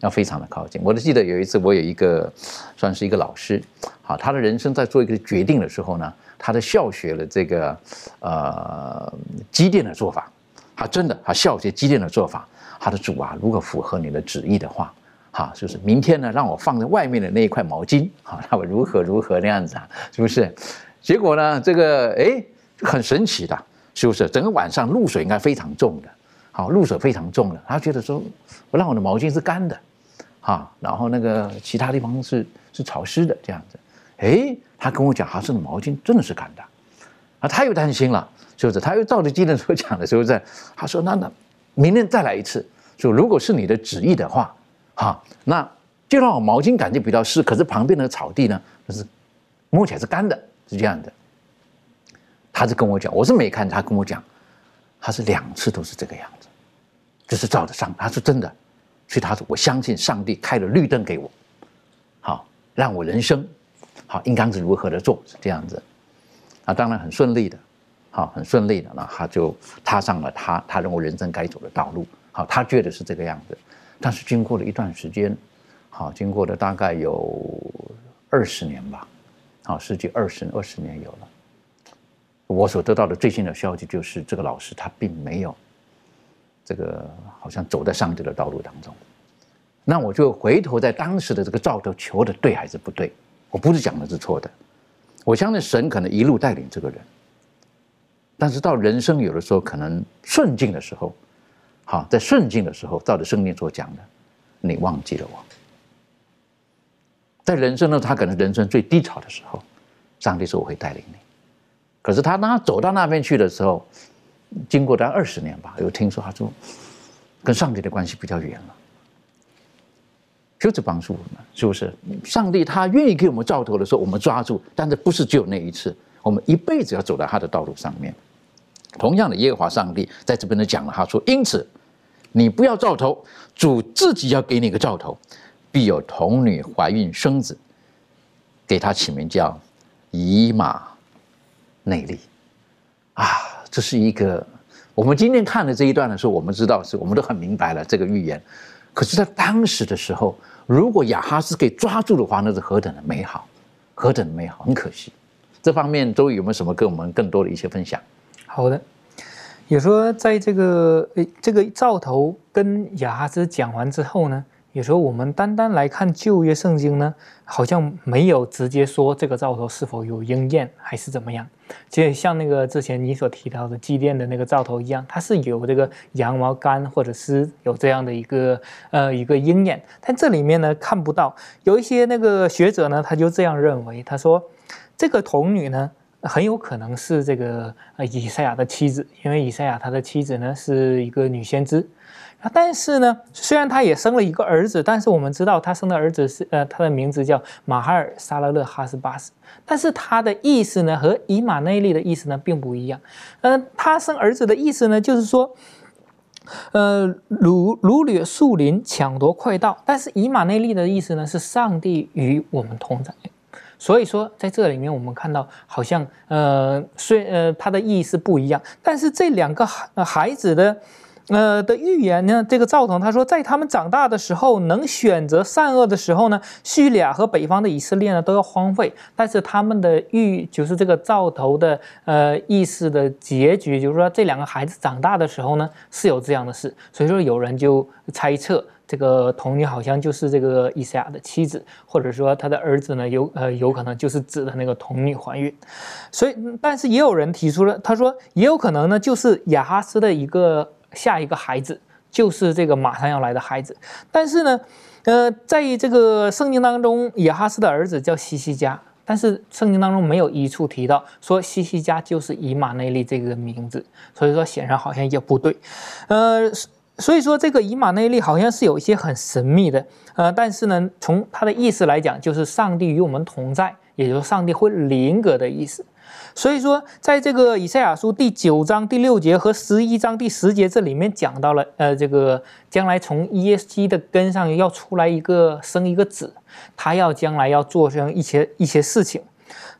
要非常的靠近。我都记得有一次，我有一个算是一个老师，好，他的人生在做一个决定的时候呢，他的效学了这个呃积电的做法，他真的他效学积电的做法。他的主啊，如果符合你的旨意的话，哈，就是明天呢，让我放在外面的那一块毛巾，好，让我如何如何那样子啊，是不是？结果呢，这个哎，很神奇的。是不是整个晚上露水应该非常重的？好，露水非常重的，他觉得说，我让我的毛巾是干的，哈，然后那个其他地方是是潮湿的这样子。哎，他跟我讲，哈这个毛巾真的是干的，啊，他又担心了，是不是？他又照着基人所讲的，是不是？他说，那那明天再来一次，说如果是你的旨意的话，哈，那就让我毛巾感觉比较湿，可是旁边的草地呢，就是摸起来是干的，是这样的。他是跟我讲，我是没看，他跟我讲，他是两次都是这个样子，就是照着上，他说真的，所以他说我相信上帝开了绿灯给我，好让我人生好应当是如何的做是这样子，啊，当然很顺利的，好很顺利的，那他就踏上了他他认为人生该走的道路，好他觉得是这个样子，但是经过了一段时间，好经过了大概有二十年吧，好十几二十二十年有了。我所得到的最新的消息就是，这个老师他并没有这个好像走在上帝的道路当中。那我就回头在当时的这个兆头求的对还是不对？我不是讲的是错的，我相信神可能一路带领这个人，但是到人生有的时候可能顺境的时候，好在顺境的时候，照着圣经所讲的，你忘记了我。在人生呢，他可能人生最低潮的时候，上帝说我会带领你。可是他当他走到那边去的时候，经过大概二十年吧，有听说他说，跟上帝的关系比较远了。就是帮助我们，是不是？上帝他愿意给我们兆头的时候，我们抓住，但是不是只有那一次？我们一辈子要走到他的道路上面。同样的，耶和华上帝在这边呢讲了，他说：“因此，你不要兆头，主自己要给你个兆头，必有童女怀孕生子，给他起名叫以马。”内力啊，这是一个我们今天看的这一段的时候，我们知道是我们都很明白了这个预言。可是，在当时的时候，如果亚哈斯给抓住的话，那是何等的美好，何等的美好！很可惜，这方面周有没有什么跟我们更多的一些分享？好的，也说在这个诶，这个兆头跟亚哈斯讲完之后呢？有时候我们单单来看旧约圣经呢，好像没有直接说这个兆头是否有应验还是怎么样。就像那个之前你所提到的祭奠的那个灶头一样，它是有这个羊毛干或者是有这样的一个呃一个鹰眼，但这里面呢看不到。有一些那个学者呢，他就这样认为，他说这个童女呢很有可能是这个呃以赛亚的妻子，因为以赛亚他的妻子呢是一个女先知。啊，但是呢，虽然他也生了一个儿子，但是我们知道他生的儿子是呃，他的名字叫马哈尔沙拉勒哈斯巴斯，但是他的意思呢和以马内利的意思呢并不一样。呃，他生儿子的意思呢就是说，呃，掳掳掠树林，抢夺快道，但是以马内利的意思呢是上帝与我们同在。所以说在这里面我们看到好像呃虽呃他的意思不一样，但是这两个孩孩子的。呃的预言呢？这个赵腾他说，在他们长大的时候，能选择善恶的时候呢，叙利亚和北方的以色列呢都要荒废。但是他们的预就是这个兆头的呃意思的结局，就是说这两个孩子长大的时候呢是有这样的事。所以说有人就猜测，这个童女好像就是这个以赛亚的妻子，或者说他的儿子呢有呃有可能就是指的那个童女怀孕。所以，但是也有人提出了，他说也有可能呢就是亚哈斯的一个。下一个孩子就是这个马上要来的孩子，但是呢，呃，在这个圣经当中，亚哈斯的儿子叫西西加，但是圣经当中没有一处提到说西西加就是以马内利这个名字，所以说显然好像也不对，呃，所以说这个以马内利好像是有一些很神秘的，呃，但是呢，从它的意思来讲，就是上帝与我们同在，也就是上帝会临格的意思。所以说，在这个以赛亚书第九章第六节和十一章第十节这里面讲到了，呃，这个将来从耶西的根上要出来一个生一个子，他要将来要做成一些一些事情。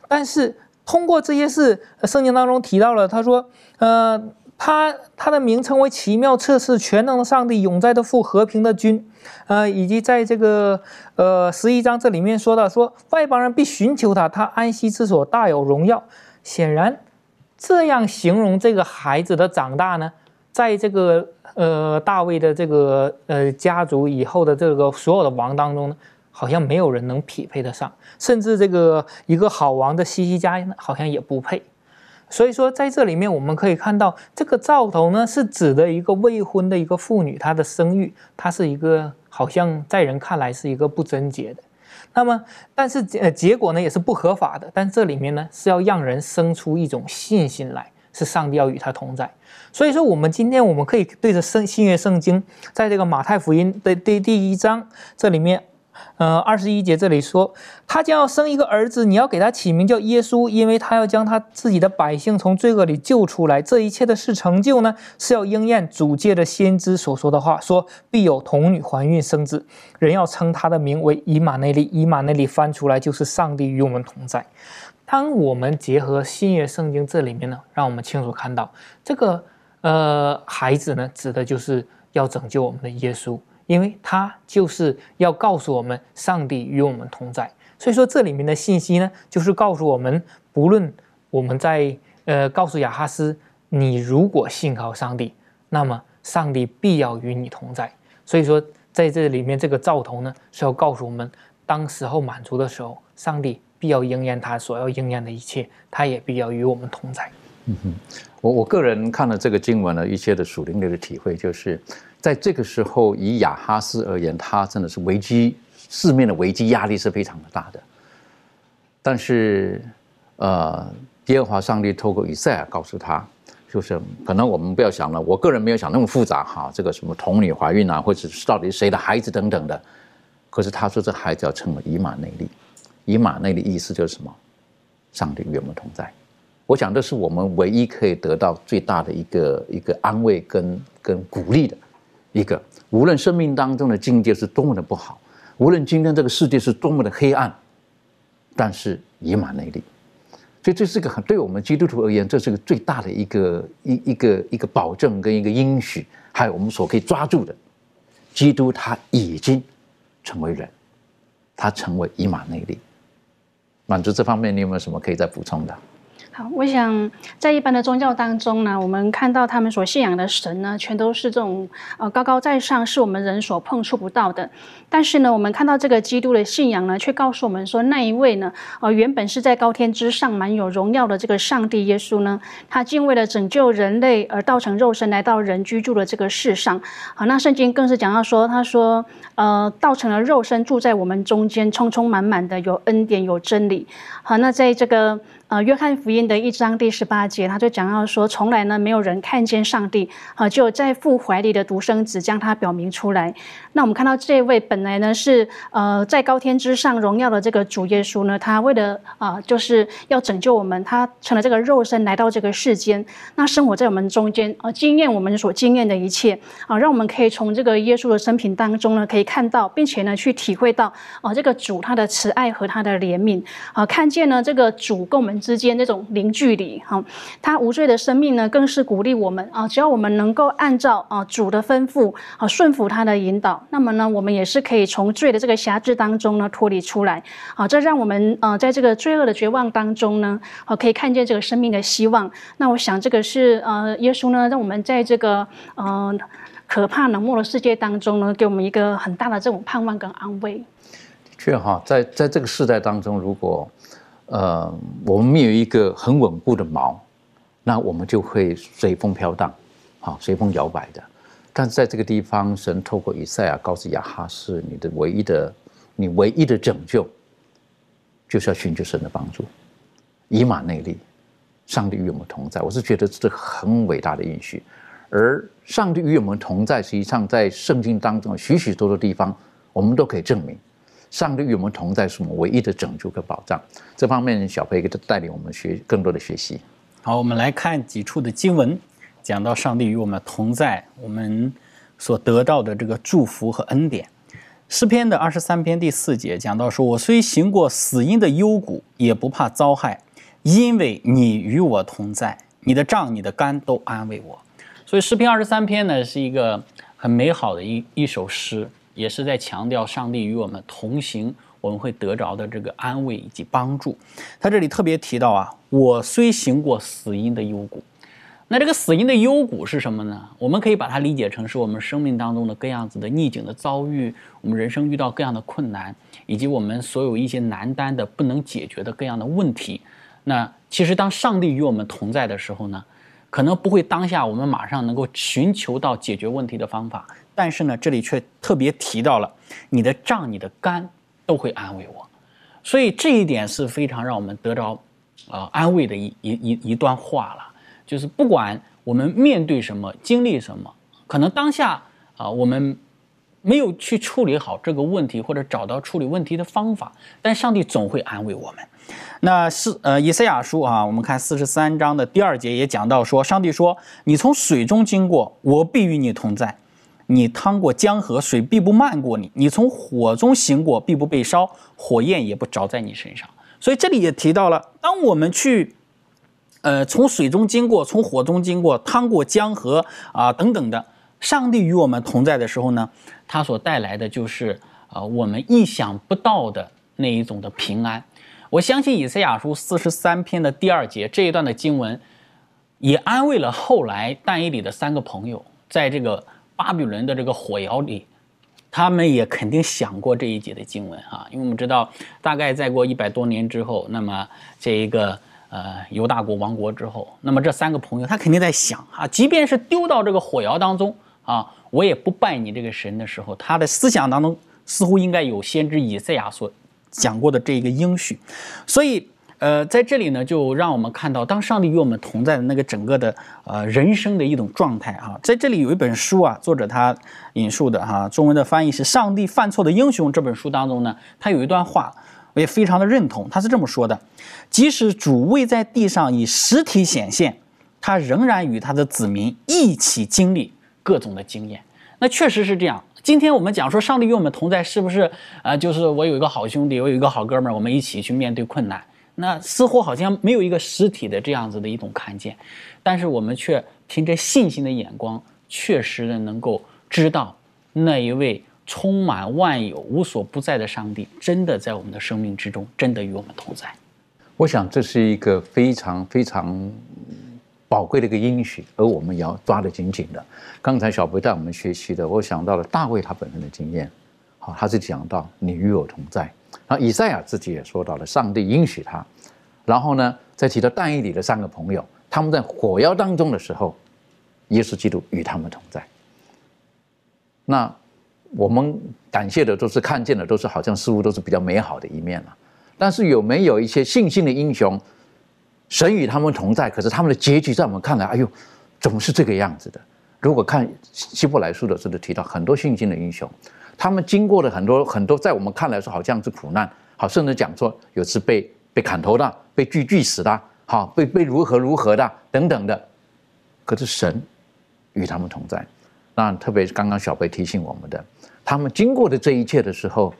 但是通过这些事，圣经当中提到了，他说，呃，他他的名称为奇妙测试全能的上帝永在的父和平的君，呃，以及在这个呃十一章这里面说到说外邦人必寻求他，他安息之所大有荣耀。显然，这样形容这个孩子的长大呢，在这个呃大卫的这个呃家族以后的这个所有的王当中呢，好像没有人能匹配得上，甚至这个一个好王的西西家好像也不配。所以说，在这里面我们可以看到，这个兆头呢是指的一个未婚的一个妇女，她的生育，她是一个好像在人看来是一个不贞洁的。那么，但是呃，结果呢也是不合法的。但这里面呢是要让人生出一种信心来，是上帝要与他同在。所以说，我们今天我们可以对着圣新约圣经，在这个马太福音的第第一章这里面，呃，二十一节这里说，他将要生一个儿子，你要给他起名叫耶稣，因为他要将他自己的百姓从罪恶里救出来。这一切的事成就呢，是要应验主界的先知所说的话，说必有童女怀孕生子，人要称他的名为以马内利。以马内利翻出来就是上帝与我们同在。当我们结合新约圣经这里面呢，让我们清楚看到这个呃孩子呢，指的就是要拯救我们的耶稣。因为他就是要告诉我们，上帝与我们同在。所以说，这里面的信息呢，就是告诉我们，不论我们在呃告诉亚哈斯，你如果信靠上帝，那么上帝必要与你同在。所以说，在这里面这个兆头呢，是要告诉我们，当时候满足的时候，上帝必要应验他所要应验的一切，他也必要与我们同在。嗯哼，我我个人看了这个经文呢，一些的属灵的体会就是。在这个时候，以亚哈斯而言，他真的是危机，四面的危机压力是非常的大的。但是，呃，耶和华上帝透过以赛亚告诉他，就是可能我们不要想了，我个人没有想那么复杂哈，这个什么童女怀孕啊，或者是到底谁的孩子等等的。可是他说这孩子要成为以马内利，以马内利意思就是什么？上帝与我们同在。我想这是我们唯一可以得到最大的一个一个安慰跟跟鼓励的。一个，无论生命当中的境界是多么的不好，无论今天这个世界是多么的黑暗，但是以马内利，所以这是个很对我们基督徒而言，这是个最大的一个一一个一个保证跟一个应许，还有我们所可以抓住的，基督他已经成为人，他成为以马内利，满足这方面，你有没有什么可以再补充的？好，我想在一般的宗教当中呢，我们看到他们所信仰的神呢，全都是这种呃高高在上，是我们人所碰触不到的。但是呢，我们看到这个基督的信仰呢，却告诉我们说，那一位呢，呃，原本是在高天之上、满有荣耀的这个上帝耶稣呢，他竟为了拯救人类而道成肉身，来到人居住的这个世上。好，那圣经更是讲到说，他说，呃，道成了肉身，住在我们中间，充充满满的有恩典，有真理。好，那在这个。呃，约翰福音的一章第十八节，他就讲到说，从来呢没有人看见上帝，啊，就在父怀里的独生子将他表明出来。那我们看到这位本来呢是呃在高天之上荣耀的这个主耶稣呢，他为了啊就是要拯救我们，他成了这个肉身来到这个世间，那生活在我们中间，啊，经验我们所经验的一切，啊，让我们可以从这个耶稣的生平当中呢，可以看到，并且呢去体会到，啊，这个主他的慈爱和他的怜悯，啊，看见呢这个主跟我们。之间那种零距离，哈，他无罪的生命呢，更是鼓励我们啊，只要我们能够按照啊主的吩咐啊顺服他的引导，那么呢，我们也是可以从罪的这个辖制当中呢脱离出来，啊，这让我们呃在这个罪恶的绝望当中呢，啊可以看见这个生命的希望。那我想这个是呃耶稣呢，让我们在这个呃可怕冷漠的世界当中呢，给我们一个很大的这种盼望跟安慰。的确哈，在在这个时代当中，如果呃，我们没有一个很稳固的锚，那我们就会随风飘荡，好，随风摇摆的。但是在这个地方，神透过以赛亚告诉亚哈是，你的唯一的，你唯一的拯救，就是要寻求神的帮助，以马内利，上帝与我们同在。我是觉得这是很伟大的应许。而上帝与我们同在，实际上在圣经当中许许多多地方，我们都可以证明。上帝与我们同在，是我们唯一的拯救和保障。这方面，小培带领我们学更多的学习。好，我们来看几处的经文，讲到上帝与我们同在，我们所得到的这个祝福和恩典。诗篇的二十三篇第四节讲到说：“我虽行过死荫的幽谷，也不怕遭害，因为你与我同在，你的杖、你的竿都安慰我。”所以诗篇二十三篇呢，是一个很美好的一一首诗。也是在强调上帝与我们同行，我们会得着的这个安慰以及帮助。他这里特别提到啊，我虽行过死荫的幽谷，那这个死荫的幽谷是什么呢？我们可以把它理解成是我们生命当中的各样子的逆境的遭遇，我们人生遇到各样的困难，以及我们所有一些难担的不能解决的各样的问题。那其实当上帝与我们同在的时候呢，可能不会当下我们马上能够寻求到解决问题的方法。但是呢，这里却特别提到了你的胀、你的肝都会安慰我，所以这一点是非常让我们得着啊安慰的一一一一段话了。就是不管我们面对什么、经历什么，可能当下啊我们没有去处理好这个问题，或者找到处理问题的方法，但上帝总会安慰我们。那是呃，以赛亚书啊，我们看四十三章的第二节也讲到说，上帝说：“你从水中经过，我必与你同在；你趟过江河，水必不漫过你；你从火中行过，必不被烧，火焰也不着在你身上。”所以这里也提到了，当我们去，呃，从水中经过，从火中经过，趟过江河啊等等的，上帝与我们同在的时候呢，他所带来的就是呃我们意想不到的那一种的平安。我相信以赛亚书四十三篇的第二节这一段的经文，也安慰了后来但以里的三个朋友，在这个巴比伦的这个火窑里，他们也肯定想过这一节的经文啊，因为我们知道，大概再过一百多年之后，那么这一个呃犹大国亡国之后，那么这三个朋友他肯定在想啊，即便是丢到这个火窑当中啊，我也不拜你这个神的时候，他的思想当中似乎应该有先知以赛亚所。讲过的这一个应许，所以呃，在这里呢，就让我们看到，当上帝与我们同在的那个整个的呃人生的一种状态啊。在这里有一本书啊，作者他引述的哈，中文的翻译是《上帝犯错的英雄》这本书当中呢，他有一段话，我也非常的认同，他是这么说的：即使主位在地上以实体显现，他仍然与他的子民一起经历各种的经验。那确实是这样。今天我们讲说上帝与我们同在，是不是啊？就是我有一个好兄弟，我有一个好哥们儿，我们一起去面对困难。那似乎好像没有一个实体的这样子的一种看见，但是我们却凭着信心的眼光，确实的能够知道那一位充满万有、无所不在的上帝，真的在我们的生命之中，真的与我们同在。我想这是一个非常非常。宝贵的一个应许，而我们也要抓得紧紧的。刚才小贝带我们学习的，我想到了大卫他本人的经验，好，他是讲到你与我同在。然后以赛亚自己也说到了，上帝应许他。然后呢，再提到但以里的三个朋友，他们在火窑当中的时候，耶稣基督与他们同在。那我们感谢的都是看见的，都是好像似乎都是比较美好的一面了。但是有没有一些信心的英雄？神与他们同在，可是他们的结局在我们看来，哎呦，怎么是这个样子的？如果看希伯来书的时候，提到很多信心的英雄，他们经过了很多很多，在我们看来说好像是苦难，好，甚至讲说有次被被砍头的，被锯锯死的，好，被被如何如何的等等的，可是神与他们同在。那特别是刚刚小贝提醒我们的，他们经过的这一切的时候，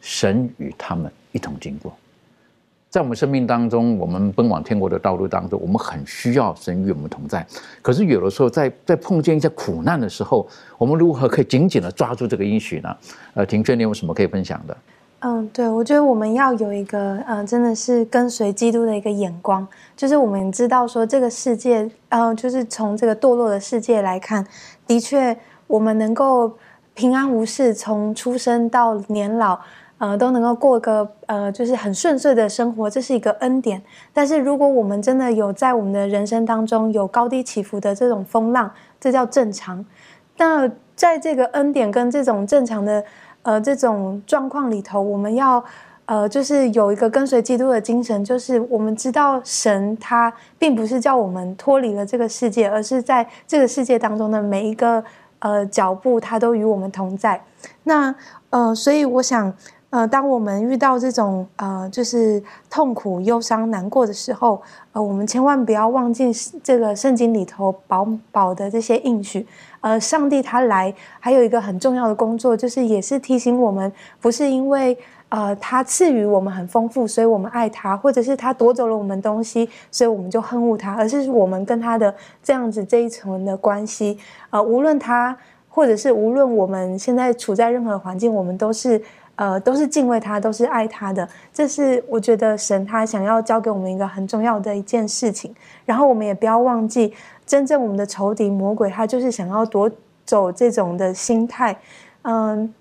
神与他们一同经过。在我们生命当中，我们奔往天国的道路当中，我们很需要神与我们同在。可是有的时候，在在碰见一些苦难的时候，我们如何可以紧紧的抓住这个应许呢？呃，庭娟，你有什么可以分享的？嗯，对，我觉得我们要有一个，嗯，真的是跟随基督的一个眼光，就是我们知道说这个世界，呃，就是从这个堕落的世界来看，的确我们能够平安无事，从出生到年老。呃，都能够过个呃，就是很顺遂的生活，这是一个恩典。但是，如果我们真的有在我们的人生当中有高低起伏的这种风浪，这叫正常。那在这个恩典跟这种正常的呃这种状况里头，我们要呃就是有一个跟随基督的精神，就是我们知道神他并不是叫我们脱离了这个世界，而是在这个世界当中的每一个呃脚步，他都与我们同在。那呃，所以我想。呃，当我们遇到这种呃，就是痛苦、忧伤、难过的时候，呃，我们千万不要忘记这个圣经里头饱饱的这些应许。呃，上帝他来还有一个很重要的工作，就是也是提醒我们，不是因为呃他赐予我们很丰富，所以我们爱他，或者是他夺走了我们东西，所以我们就恨恶他，而是我们跟他的这样子这一层的关系。呃，无论他，或者是无论我们现在处在任何环境，我们都是。呃，都是敬畏他，都是爱他的，这是我觉得神他想要教给我们一个很重要的一件事情。然后我们也不要忘记，真正我们的仇敌魔鬼，他就是想要夺走这种的心态。嗯，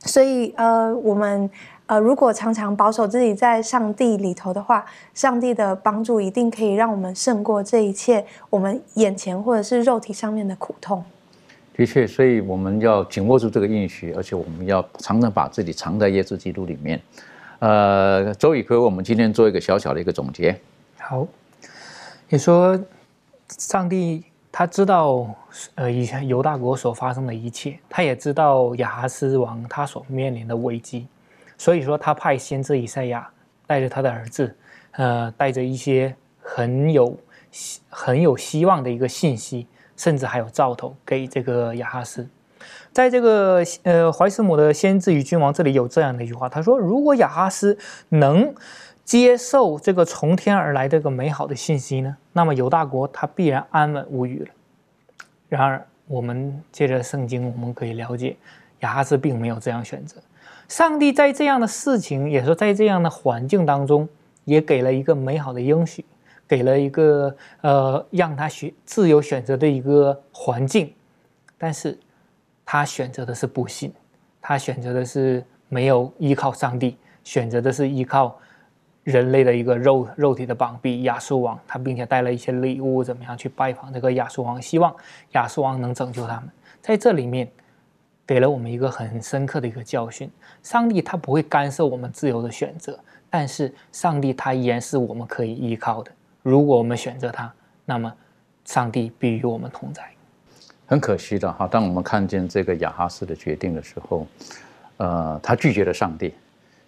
所以呃，我们呃，如果常常保守自己在上帝里头的话，上帝的帮助一定可以让我们胜过这一切我们眼前或者是肉体上面的苦痛。的确，所以我们要紧握住这个应许，而且我们要常常把自己藏在耶稣基督里面。呃，周宇哥，我们今天做一个小小的一个总结。好，你说上帝他知道，呃，以前犹大国所发生的一切，他也知道亚哈斯王他所面临的危机，所以说他派先知以赛亚带着他的儿子，呃，带着一些很有很有希望的一个信息，甚至还有兆头给这个亚哈斯。在这个呃怀斯姆的《先知与君王》这里有这样的一句话，他说：“如果亚哈斯能接受这个从天而来这个美好的信息呢，那么犹大国他必然安稳无虞了。”然而，我们借着圣经，我们可以了解，亚哈斯并没有这样选择。上帝在这样的事情，也说在这样的环境当中，也给了一个美好的应许，给了一个呃让他选自由选择的一个环境，但是。他选择的是不信，他选择的是没有依靠上帝，选择的是依靠人类的一个肉肉体的膀臂亚述王。他并且带了一些礼物，怎么样去拜访这个亚述王，希望亚述王能拯救他们。在这里面，给了我们一个很深刻的一个教训：上帝他不会干涉我们自由的选择，但是上帝他依然是我们可以依靠的。如果我们选择他，那么上帝必与我们同在。很可惜的哈，当我们看见这个亚哈斯的决定的时候，呃，他拒绝了上帝，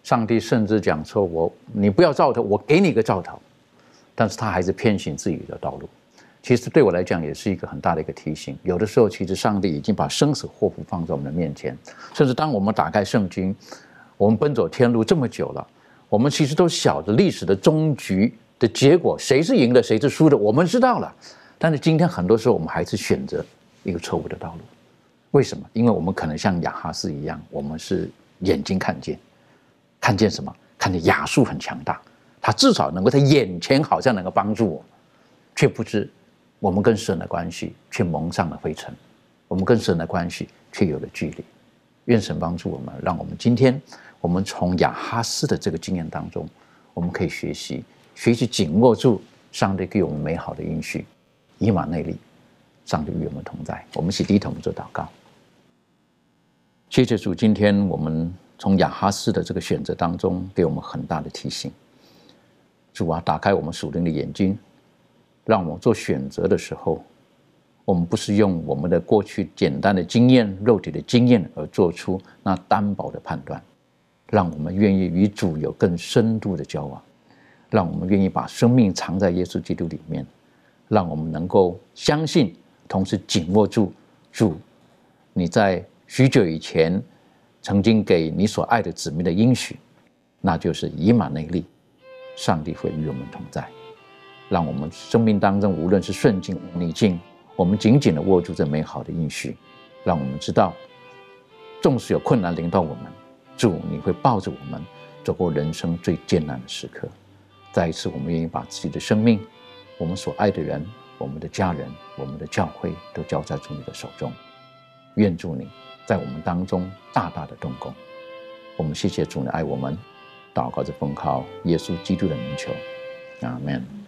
上帝甚至讲说：“我你不要兆头，我给你一个兆头。”但是他还是偏行自己的道路。其实对我来讲也是一个很大的一个提醒。有的时候，其实上帝已经把生死祸福放在我们的面前，甚至当我们打开圣经，我们奔走天路这么久了，我们其实都晓得历史的终局的结果，谁是赢的，谁是输的，我们知道了。但是今天很多时候，我们还是选择。一个错误的道路，为什么？因为我们可能像亚哈斯一样，我们是眼睛看见，看见什么？看见亚述很强大，他至少能够在眼前好像能够帮助我，却不知我们跟神的关系却蒙上了灰尘，我们跟神的关系却有了距离。愿神帮助我们，让我们今天我们从亚哈斯的这个经验当中，我们可以学习，学习紧握住上帝给我们美好的应许，以马内利。上帝与我们同在，我们是低头做祷告。谢谢主，今天我们从亚哈斯的这个选择当中，给我们很大的提醒。主啊，打开我们属灵的眼睛，让我们做选择的时候，我们不是用我们的过去简单的经验、肉体的经验而做出那单薄的判断。让我们愿意与主有更深度的交往，让我们愿意把生命藏在耶稣基督里面，让我们能够相信。同时紧握住主，你在许久以前曾经给你所爱的子民的应许，那就是以马内利，上帝会与我们同在。让我们生命当中无论是顺境逆境，我们紧紧的握住这美好的应许，让我们知道，纵使有困难临到我们，主你会抱着我们走过人生最艰难的时刻。再一次，我们愿意把自己的生命，我们所爱的人。我们的家人、我们的教会都交在主你的手中，愿主你在我们当中大大的动工。我们谢谢主你爱我们，祷告着奉靠耶稣基督的名求，阿门。